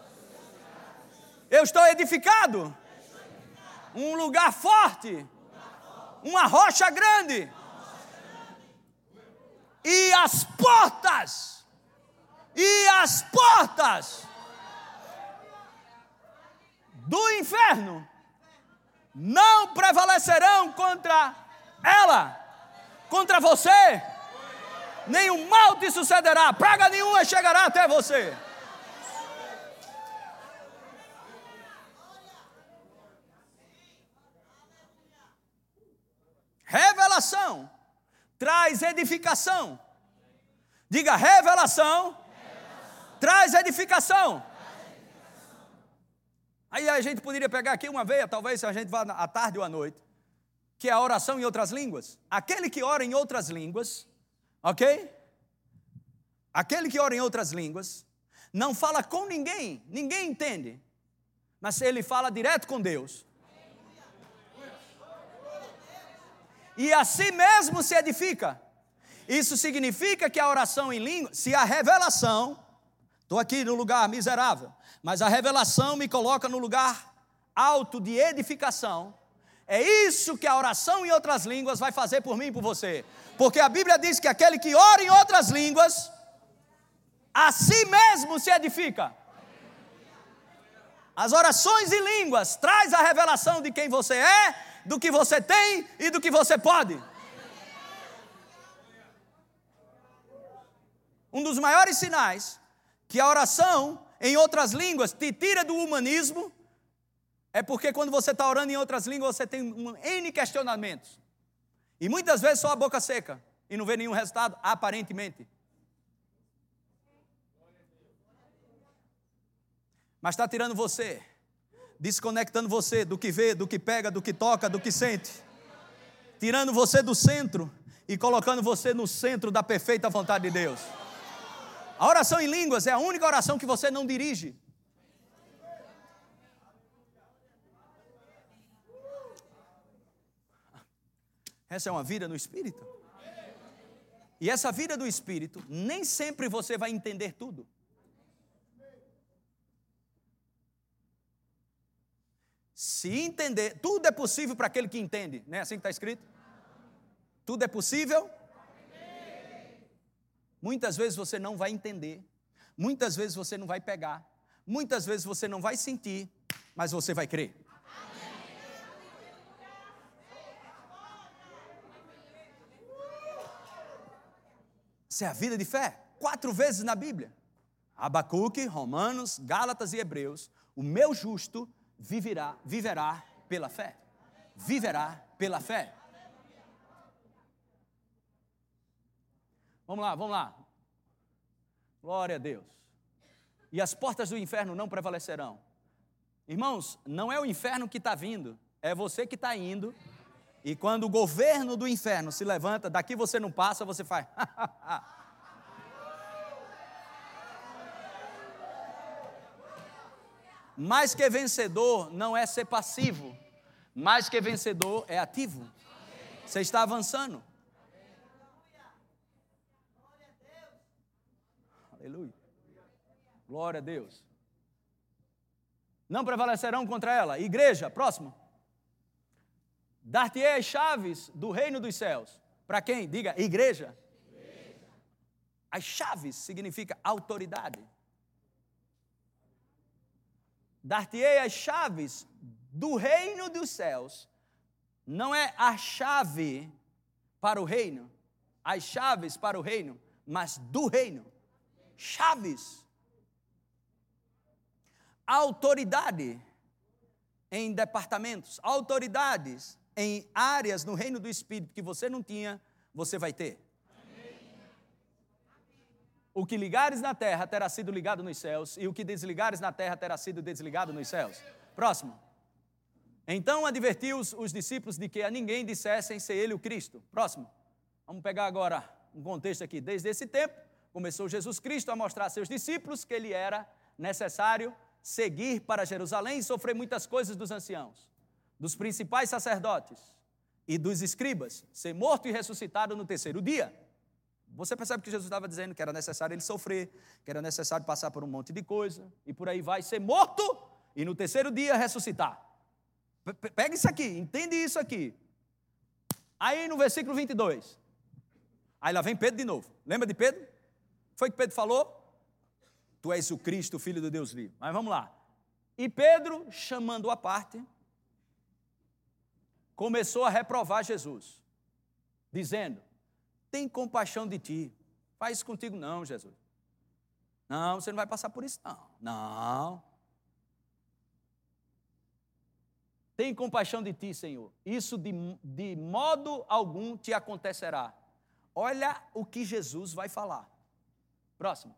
eu estou edificado. Um lugar forte, uma rocha grande. E as portas e as portas do inferno não prevalecerão contra ela, contra você. Nenhum mal te sucederá, praga nenhuma chegará até você. Revelação traz edificação. Diga revelação traz edificação. Aí a gente poderia pegar aqui uma veia, talvez se a gente vá à tarde ou à noite, que é a oração em outras línguas. Aquele que ora em outras línguas, ok? Aquele que ora em outras línguas, não fala com ninguém, ninguém entende, mas ele fala direto com Deus. E assim mesmo se edifica. Isso significa que a oração em língua, se a revelação Estou aqui no lugar miserável, mas a revelação me coloca no lugar alto de edificação. É isso que a oração em outras línguas vai fazer por mim e por você. Porque a Bíblia diz que aquele que ora em outras línguas, a si mesmo se edifica. As orações em línguas traz a revelação de quem você é, do que você tem e do que você pode. Um dos maiores sinais que a oração em outras línguas te tira do humanismo, é porque quando você está orando em outras línguas você tem um N questionamentos. E muitas vezes só a boca seca e não vê nenhum resultado, aparentemente. Mas está tirando você, desconectando você do que vê, do que pega, do que toca, do que sente, tirando você do centro e colocando você no centro da perfeita vontade de Deus. A oração em línguas é a única oração que você não dirige. Essa é uma vida no Espírito. E essa vida do Espírito, nem sempre você vai entender tudo. Se entender, tudo é possível para aquele que entende, não é assim que está escrito? Tudo é possível Muitas vezes você não vai entender, muitas vezes você não vai pegar, muitas vezes você não vai sentir, Mas você vai crer. Isso é a vida de fé. Quatro vezes na Bíblia. Abacuque, Romanos, Gálatas e Hebreus. O meu justo viverá, viverá pela fé. Viverá pela fé. Vamos lá, vamos lá. Glória a Deus. E as portas do inferno não prevalecerão. Irmãos, não é o inferno que está vindo, é você que está indo. E quando o governo do inferno se levanta, daqui você não passa, você faz. [LAUGHS] Mais que vencedor não é ser passivo, mais que vencedor é ativo. Você está avançando. Aleluia. Glória a Deus. Não prevalecerão contra ela. Igreja, próximo. Dar-te-ei as chaves do reino dos céus. Para quem? Diga, igreja. As chaves significa autoridade. Dar-te-ei as chaves do reino dos céus. Não é a chave para o reino, as chaves para o reino, mas do reino. Chaves. Autoridade em departamentos, autoridades em áreas no reino do Espírito que você não tinha, você vai ter. O que ligares na terra terá sido ligado nos céus, e o que desligares na terra terá sido desligado nos céus. Próximo. Então advertiu os, os discípulos de que a ninguém dissessem ser ele o Cristo. Próximo. Vamos pegar agora um contexto aqui. Desde esse tempo, começou Jesus Cristo a mostrar a seus discípulos que ele era necessário seguir para Jerusalém e sofrer muitas coisas dos anciãos, dos principais sacerdotes e dos escribas, ser morto e ressuscitado no terceiro dia. Você percebe que Jesus estava dizendo que era necessário ele sofrer, que era necessário passar por um monte de coisa, e por aí vai ser morto e no terceiro dia ressuscitar. Pega isso aqui, entende isso aqui. Aí no versículo 22, aí lá vem Pedro de novo. Lembra de Pedro? Foi que Pedro falou? Tu és o Cristo, filho do Deus vivo. Mas vamos lá. E Pedro, chamando a parte, começou a reprovar Jesus, dizendo: tem compaixão de ti. Faz isso contigo, não, Jesus. Não, você não vai passar por isso, não. Não. Tem compaixão de ti, Senhor. Isso de, de modo algum te acontecerá. Olha o que Jesus vai falar. Próximo.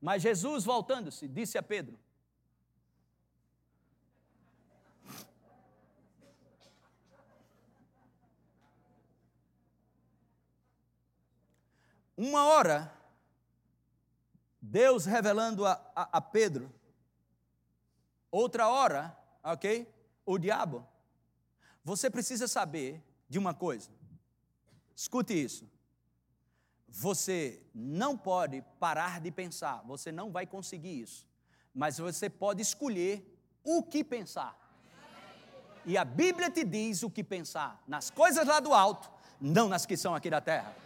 Mas Jesus, voltando-se, disse a Pedro: Uma hora, Deus revelando a, a, a Pedro, outra hora, ok? O diabo. Você precisa saber de uma coisa. Escute isso. Você não pode parar de pensar, você não vai conseguir isso. Mas você pode escolher o que pensar. E a Bíblia te diz o que pensar, nas coisas lá do alto, não nas que são aqui da terra.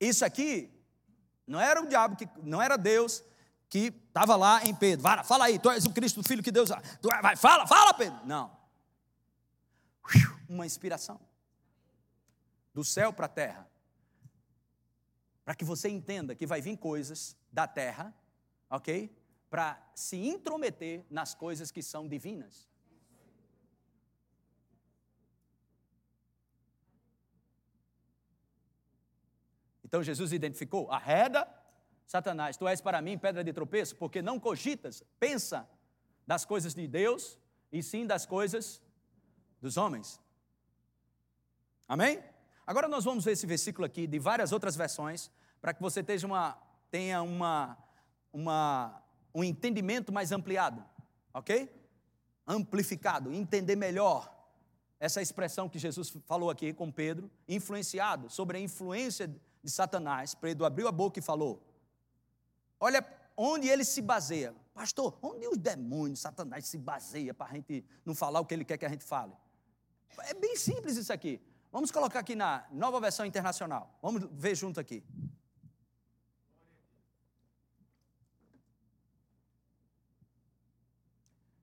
Isso aqui não era o diabo, que, não era Deus que estava lá em Pedro. Vai, fala aí, tu és o Cristo, o Filho que Deus. Tu, vai, fala, fala, Pedro. Não. Uma inspiração do céu para a terra. Para que você entenda que vai vir coisas da terra, ok? Para se intrometer nas coisas que são divinas. Então Jesus identificou: arreda, Satanás, tu és para mim pedra de tropeço, porque não cogitas, pensa das coisas de Deus e sim das coisas dos homens. Amém? Agora nós vamos ver esse versículo aqui de várias outras versões, para que você tenha, uma, tenha uma, uma, um entendimento mais ampliado, ok? Amplificado, entender melhor essa expressão que Jesus falou aqui com Pedro, influenciado sobre a influência de Satanás, Pedro abriu a boca e falou: Olha onde ele se baseia. Pastor, onde os demônios, Satanás se baseia para a gente não falar o que ele quer que a gente fale? É bem simples isso aqui. Vamos colocar aqui na nova versão internacional. Vamos ver junto aqui.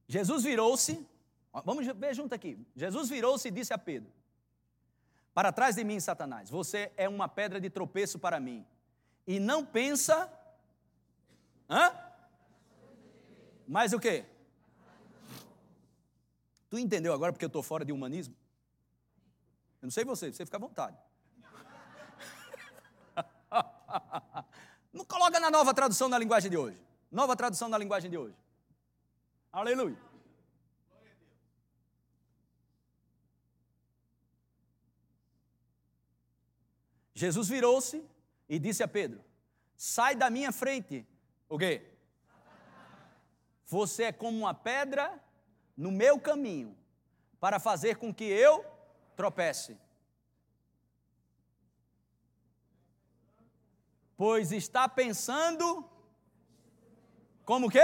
Jesus virou-se, vamos ver junto aqui. Jesus virou-se e disse a Pedro: Para trás de mim, Satanás, você é uma pedra de tropeço para mim. E não pensa. Hã? Mas o quê? Tu entendeu agora porque eu estou fora de humanismo? Eu não sei você, você fica à vontade. [LAUGHS] Não coloca na nova tradução da linguagem de hoje. Nova tradução da linguagem de hoje. Aleluia. Jesus virou-se e disse a Pedro: Sai da minha frente. O quê? Você é como uma pedra no meu caminho para fazer com que eu tropece. Pois está pensando como quê?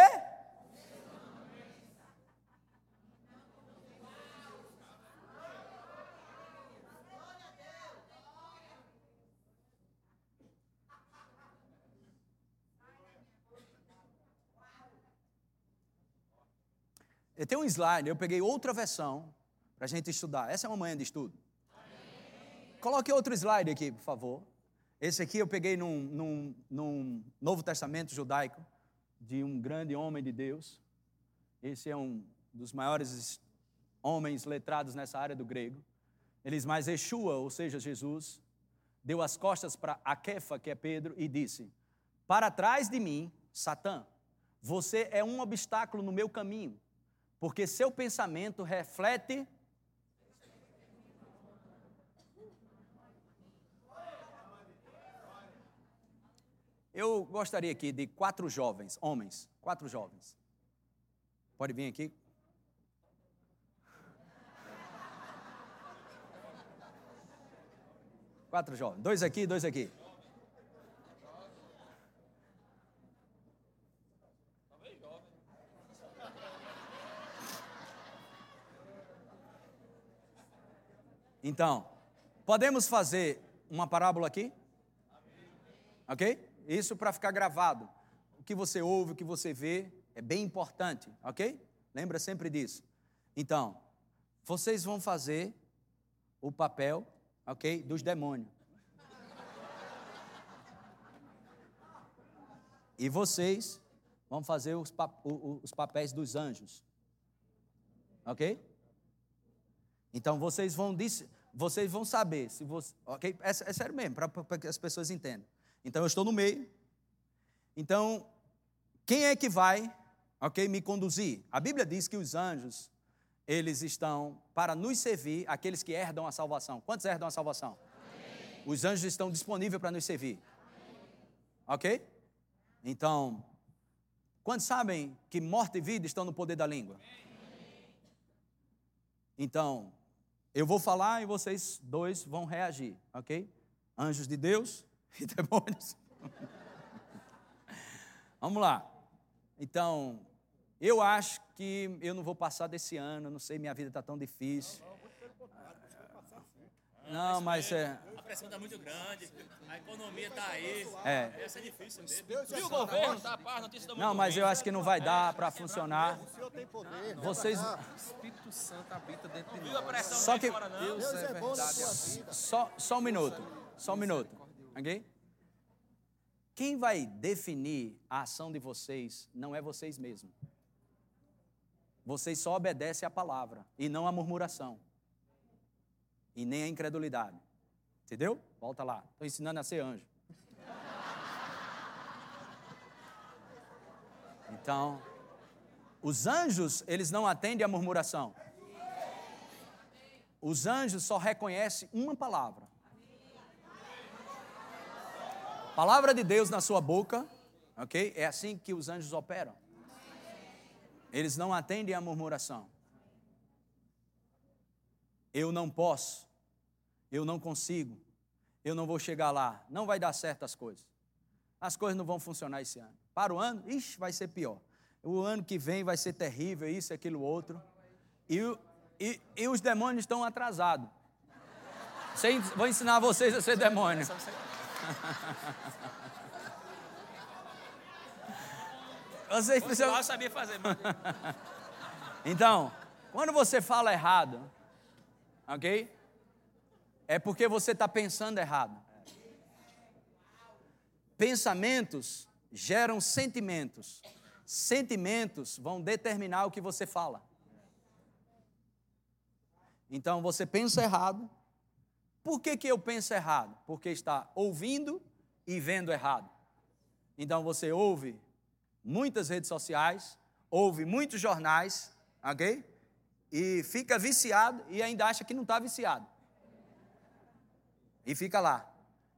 Eu tenho um slide, eu peguei outra versão para a gente estudar. Essa é uma manhã de estudo. Amém. Coloque outro slide aqui, por favor. Esse aqui eu peguei num, num, num Novo Testamento judaico, de um grande homem de Deus. Esse é um dos maiores homens letrados nessa área do grego. Eles mais Yeshua, ou seja, Jesus, deu as costas para Akefa, que é Pedro, e disse: Para trás de mim, Satã, você é um obstáculo no meu caminho porque seu pensamento reflete Eu gostaria aqui de quatro jovens, homens, quatro jovens. Pode vir aqui. Quatro jovens, dois aqui, dois aqui. Então, podemos fazer uma parábola aqui? Ok? Isso para ficar gravado. O que você ouve, o que você vê é bem importante, ok? Lembra sempre disso. Então, vocês vão fazer o papel, ok, dos demônios. E vocês vão fazer os, os papéis dos anjos. Ok? Então vocês vão, vocês vão saber se você. Ok? É, é sério mesmo, para que as pessoas entendam. Então eu estou no meio. Então, quem é que vai, ok, me conduzir? A Bíblia diz que os anjos, eles estão para nos servir, aqueles que herdam a salvação. Quantos herdam a salvação? Amém. Os anjos estão disponíveis para nos servir. Amém. Ok? Então, quantos sabem que morte e vida estão no poder da língua? Amém. Então, eu vou falar e vocês dois vão reagir, ok? Anjos de Deus [LAUGHS] e demônios. Vamos lá. Então, eu acho que eu não vou passar desse ano, não sei, minha vida está tão difícil. Não, mas é. A pressão está muito grande, a economia está aí. É. Essa é difícil mesmo. E o governo está a par, notícia da Não, mas eu acho que não vai dar para funcionar. O senhor tem poder. Vocês. O Espírito Santo habita dentro de nós. pressão Só que. Deus é verdade. Só, só um minuto. Só um minuto. Ok? Quem vai definir a ação de vocês não é vocês mesmos. Vocês só obedecem à palavra e não à murmuração e nem a incredulidade. Entendeu? Volta lá. Estou ensinando a ser anjo. Então, os anjos, eles não atendem à murmuração. Os anjos só reconhecem uma palavra. Palavra de Deus na sua boca, ok? É assim que os anjos operam. Eles não atendem à murmuração eu não posso, eu não consigo, eu não vou chegar lá, não vai dar certo as coisas. As coisas não vão funcionar esse ano. Para o ano, ixi, vai ser pior. O ano que vem vai ser terrível, isso, aquilo, outro. E, e, e os demônios estão atrasados. vou ensinar vocês a ser demônio. [LAUGHS] Vocês precisam. Eu sabia fazer, [LAUGHS] Então, quando você fala errado, ok? É porque você está pensando errado. Pensamentos geram sentimentos. Sentimentos vão determinar o que você fala. Então você pensa errado. Por que, que eu penso errado? Porque está ouvindo e vendo errado. Então você ouve muitas redes sociais, ouve muitos jornais, ok? E fica viciado e ainda acha que não está viciado. E fica lá.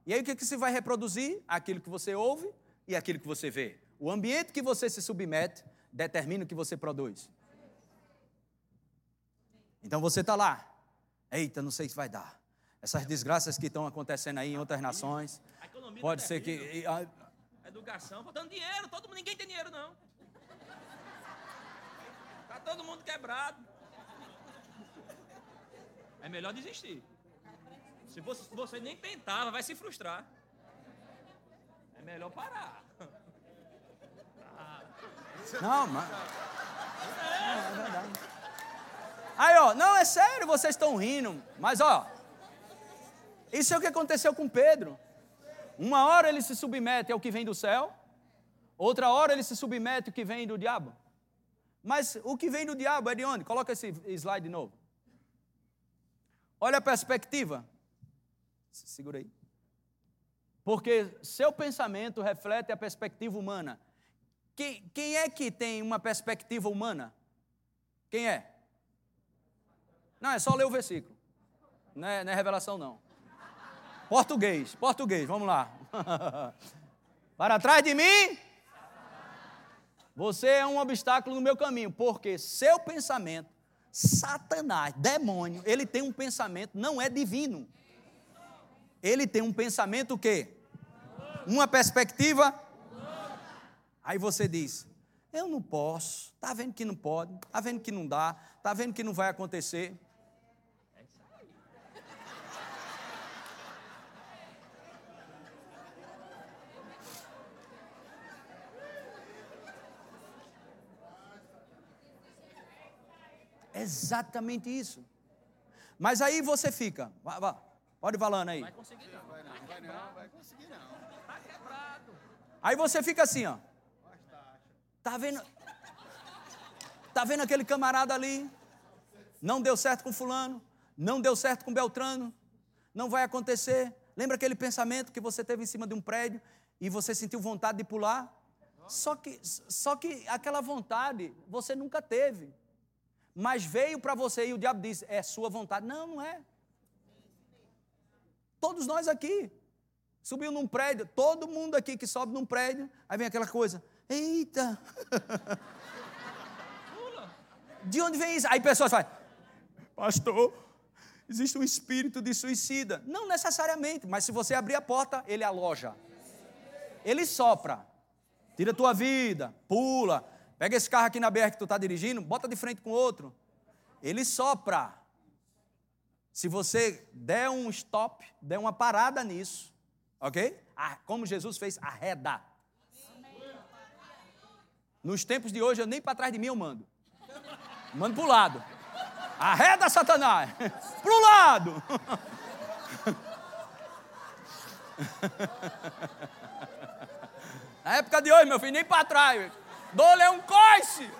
E aí o que, que se vai reproduzir? Aquilo que você ouve e aquilo que você vê. O ambiente que você se submete determina o que você produz. Então você está lá. Eita, não sei se vai dar. Essas desgraças que estão acontecendo aí em outras nações. Pode ser que. Educação, faltando dinheiro, todo mundo, ninguém tem dinheiro não. Tá todo mundo quebrado. É melhor desistir. Se você, você nem tentava, vai se frustrar. É melhor parar. [LAUGHS] Não, mas. Não, é verdade. Aí, ó, não, é sério, vocês estão rindo, mas, ó, isso é o que aconteceu com Pedro. Uma hora ele se submete ao que vem do céu, outra hora ele se submete ao que vem do diabo. Mas o que vem do diabo é de onde? Coloca esse slide de novo. Olha a perspectiva. Segura aí. Porque seu pensamento reflete a perspectiva humana. Quem, quem é que tem uma perspectiva humana? Quem é? Não, é só ler o versículo. Não é, não é revelação, não. Português, português, vamos lá. [LAUGHS] Para trás de mim, você é um obstáculo no meu caminho, porque seu pensamento, Satanás, demônio, ele tem um pensamento, não é divino. Ele tem um pensamento o quê? Uma perspectiva. Aí você diz: Eu não posso. Está vendo que não pode? Está vendo que não dá? Está vendo que não vai acontecer? Exatamente isso. Mas aí você fica, vá, vá, pode falando aí. Vai conseguir não. Vai não, vai não, vai conseguir não. Tá quebrado. Aí você fica assim, ó. Tá vendo? Tá vendo aquele camarada ali? Não deu certo com fulano, não deu certo com Beltrano, não vai acontecer. Lembra aquele pensamento que você teve em cima de um prédio e você sentiu vontade de pular? Só que, só que aquela vontade você nunca teve mas veio para você e o diabo disse: é sua vontade. Não, não é. Todos nós aqui. Subiu num prédio, todo mundo aqui que sobe num prédio, aí vem aquela coisa: eita. [LAUGHS] De onde vem isso? Aí pessoas falam: pastor, existe um espírito de suicida. Não necessariamente, mas se você abrir a porta, ele aloja. Ele sopra, tira a tua vida, pula, Pega esse carro aqui na BR que tu está dirigindo, bota de frente com outro. Ele sopra. Se você der um stop, der uma parada nisso, ok? Como Jesus fez, arreda. Nos tempos de hoje, eu nem para trás de mim eu mando. Mando para o lado. Arreda, Satanás! [LAUGHS] Para o lado! [LAUGHS] Na época de hoje, meu filho, nem para trás. Dole é um coice.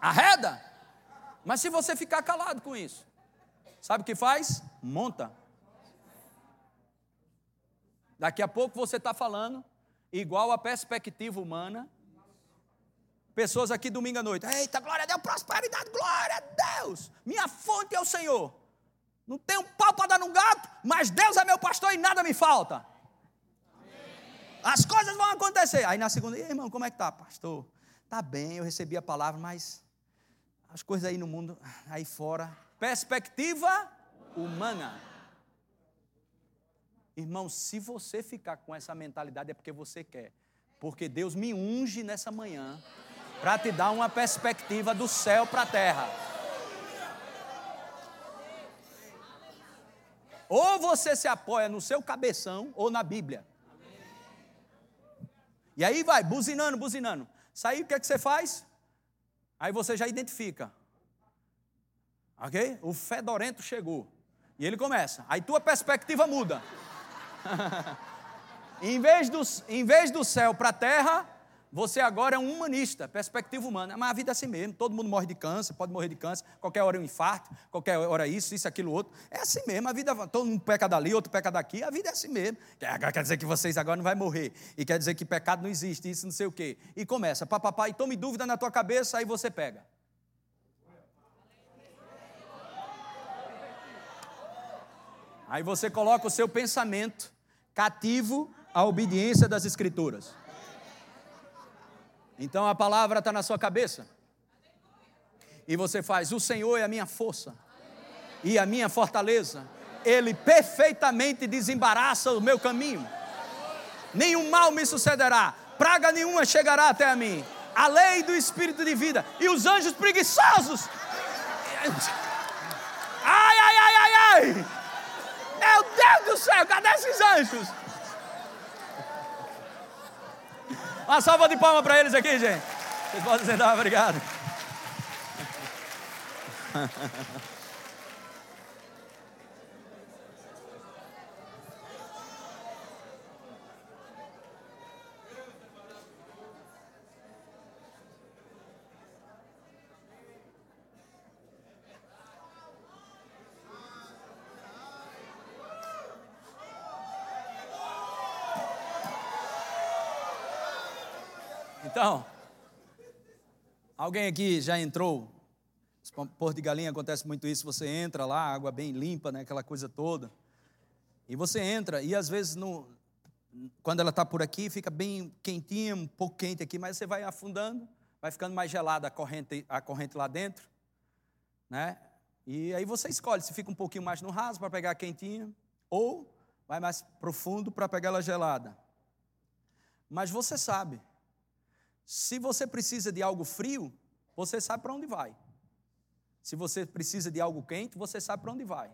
Arreda. Mas se você ficar calado com isso, sabe o que faz? Monta. Daqui a pouco você está falando igual a perspectiva humana. Pessoas aqui domingo à noite, eita, glória a Deus, prosperidade, glória a Deus. Minha fonte é o Senhor. Não tenho pau para dar num gato, mas Deus é meu pastor e nada me falta. As coisas vão acontecer. Aí na segunda, irmão, como é que tá, pastor? Tá bem, eu recebi a palavra, mas as coisas aí no mundo, aí fora. Perspectiva humana. Irmão, se você ficar com essa mentalidade é porque você quer. Porque Deus me unge nessa manhã para te dar uma perspectiva do céu para a terra. Ou você se apoia no seu cabeção ou na Bíblia. E aí vai, buzinando, buzinando. Saí, o que é que você faz? Aí você já identifica. Ok? O fedorento chegou. E ele começa. Aí tua perspectiva muda. [LAUGHS] em, vez do, em vez do céu para a terra, você agora é um humanista, perspectiva humana. Mas a vida é assim mesmo, todo mundo morre de câncer, pode morrer de câncer, qualquer hora é um infarto, qualquer hora é isso, isso, aquilo, outro. É assim mesmo, a vida, todo mundo peca dali, outro peca daqui, a vida é assim mesmo. Quer dizer que vocês agora não vão morrer, e quer dizer que pecado não existe, isso não sei o quê. E começa, papapá, e tome dúvida na tua cabeça, aí você pega. Aí você coloca o seu pensamento cativo à obediência das Escrituras. Então a palavra está na sua cabeça. E você faz: O Senhor é a minha força e a minha fortaleza. Ele perfeitamente desembaraça o meu caminho. Nenhum mal me sucederá, praga nenhuma chegará até a mim. A lei do espírito de vida e os anjos preguiçosos. Ai, ai, ai, ai, ai! Meu Deus do céu, cadê esses anjos? Uma salva de palmas para eles aqui, gente. Vocês podem sentar, obrigado. [LAUGHS] Então, alguém aqui já entrou? Porto de Galinha acontece muito isso, você entra lá, água bem limpa, né, aquela coisa toda. E você entra, e às vezes no, quando ela está por aqui, fica bem quentinha, um pouco quente aqui, mas você vai afundando, vai ficando mais gelada a corrente, a corrente lá dentro, né? E aí você escolhe se fica um pouquinho mais no raso para pegar a quentinha, ou vai mais profundo para pegar ela gelada. Mas você sabe, se você precisa de algo frio, você sabe para onde vai. Se você precisa de algo quente, você sabe para onde vai.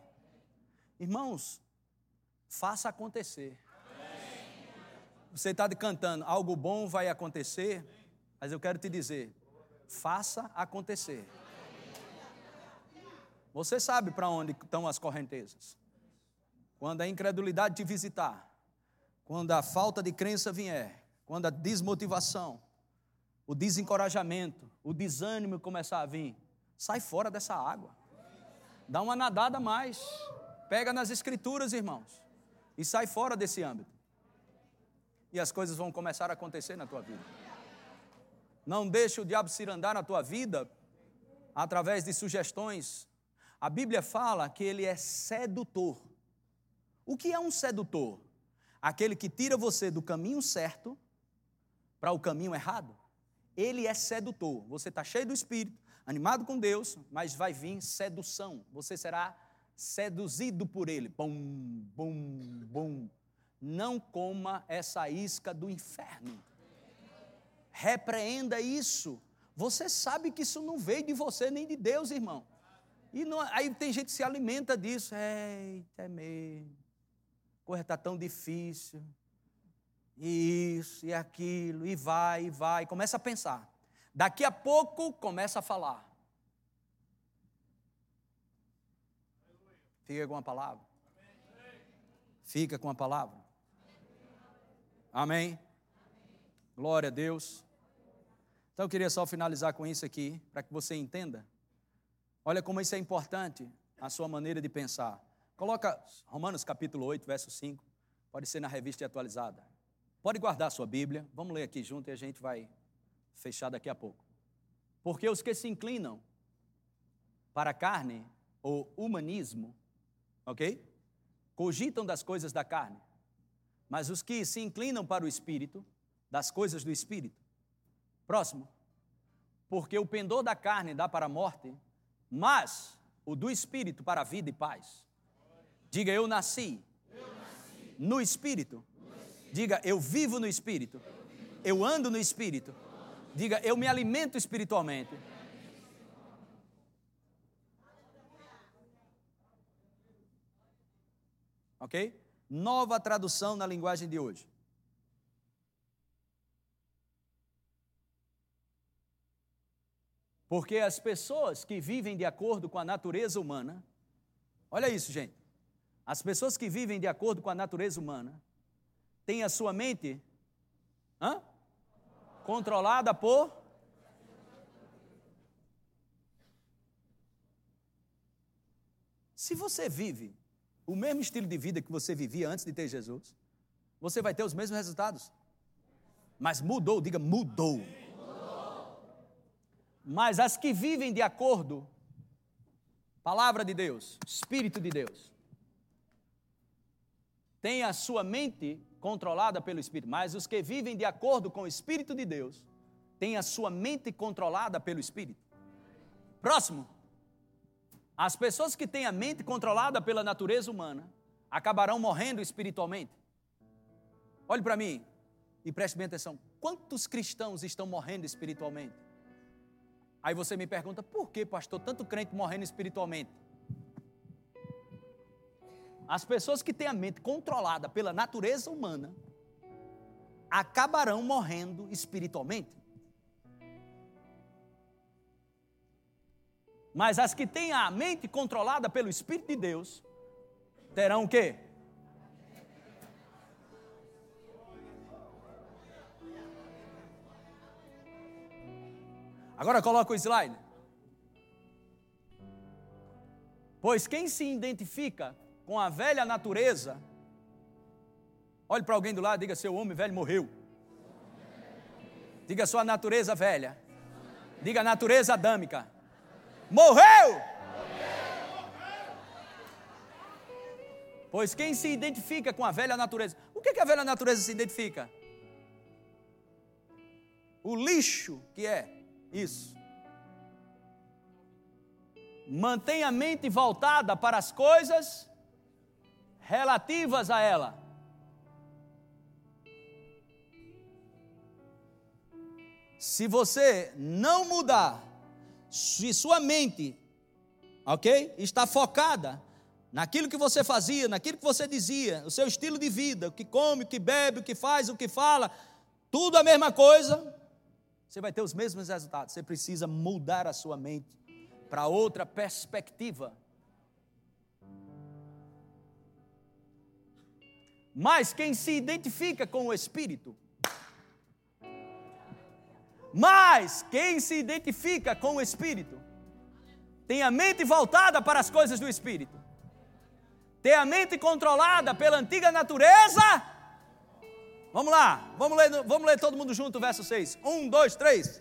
Irmãos, faça acontecer. Você está cantando, algo bom vai acontecer, mas eu quero te dizer, faça acontecer. Você sabe para onde estão as correntezas. Quando a incredulidade te visitar, quando a falta de crença vier, quando a desmotivação, o desencorajamento, o desânimo começar a vir, sai fora dessa água. Dá uma nadada mais. Pega nas escrituras, irmãos, e sai fora desse âmbito. E as coisas vão começar a acontecer na tua vida. Não deixe o diabo cirandar na tua vida através de sugestões. A Bíblia fala que ele é sedutor. O que é um sedutor? Aquele que tira você do caminho certo para o caminho errado ele é sedutor. Você está cheio do Espírito, animado com Deus, mas vai vir sedução. Você será seduzido por ele. Bum, bum, bum. Não coma essa isca do inferno. Repreenda isso. Você sabe que isso não veio de você nem de Deus, irmão. E não, aí tem gente que se alimenta disso. Eita, é mesmo. Coisa está tão difícil isso e aquilo, e vai, e vai, começa a pensar. Daqui a pouco começa a falar. Fica com a palavra. Fica com a palavra. Amém? Glória a Deus. Então eu queria só finalizar com isso aqui, para que você entenda. Olha como isso é importante, a sua maneira de pensar. Coloca Romanos capítulo 8, verso 5. Pode ser na revista atualizada. Pode guardar sua Bíblia, vamos ler aqui junto e a gente vai fechar daqui a pouco. Porque os que se inclinam para a carne ou humanismo, ok? Cogitam das coisas da carne, mas os que se inclinam para o espírito, das coisas do espírito. Próximo. Porque o pendor da carne dá para a morte, mas o do espírito para a vida e paz. Diga, eu nasci, eu nasci. no espírito Diga, eu vivo no Espírito. Eu ando no Espírito. Diga, eu me alimento espiritualmente. Ok? Nova tradução na linguagem de hoje. Porque as pessoas que vivem de acordo com a natureza humana, olha isso, gente. As pessoas que vivem de acordo com a natureza humana têm a sua mente hã? controlada por. Se você vive o mesmo estilo de vida que você vivia antes de ter Jesus, você vai ter os mesmos resultados. Mas mudou, diga mudou. Mas as que vivem de acordo, palavra de Deus, Espírito de Deus, têm a sua mente controlada pelo Espírito, mas os que vivem de acordo com o Espírito de Deus, têm a sua mente controlada pelo Espírito. Próximo. As pessoas que têm a mente controlada pela natureza humana acabarão morrendo espiritualmente. Olhe para mim e preste bem atenção. Quantos cristãos estão morrendo espiritualmente? Aí você me pergunta, por que, pastor, tanto crente morrendo espiritualmente? As pessoas que têm a mente controlada pela natureza humana acabarão morrendo espiritualmente. Mas as que têm a mente controlada pelo Espírito de Deus terão o quê? Agora coloca o slide. Pois quem se identifica com a velha natureza, olhe para alguém do lado e diga: seu homem velho morreu. Diga sua natureza velha. Diga natureza adâmica. Morreu! Pois quem se identifica com a velha natureza, o que, que a velha natureza se identifica? O lixo que é isso. Mantenha a mente voltada para as coisas relativas a ela. Se você não mudar se sua mente, ok, está focada naquilo que você fazia, naquilo que você dizia, o seu estilo de vida, o que come, o que bebe, o que faz, o que fala, tudo a mesma coisa, você vai ter os mesmos resultados. Você precisa mudar a sua mente para outra perspectiva. Mas quem se identifica com o Espírito, mas quem se identifica com o Espírito tem a mente voltada para as coisas do Espírito, tem a mente controlada pela antiga natureza. Vamos lá, vamos ler, vamos ler todo mundo junto o verso 6. Um, dois, três.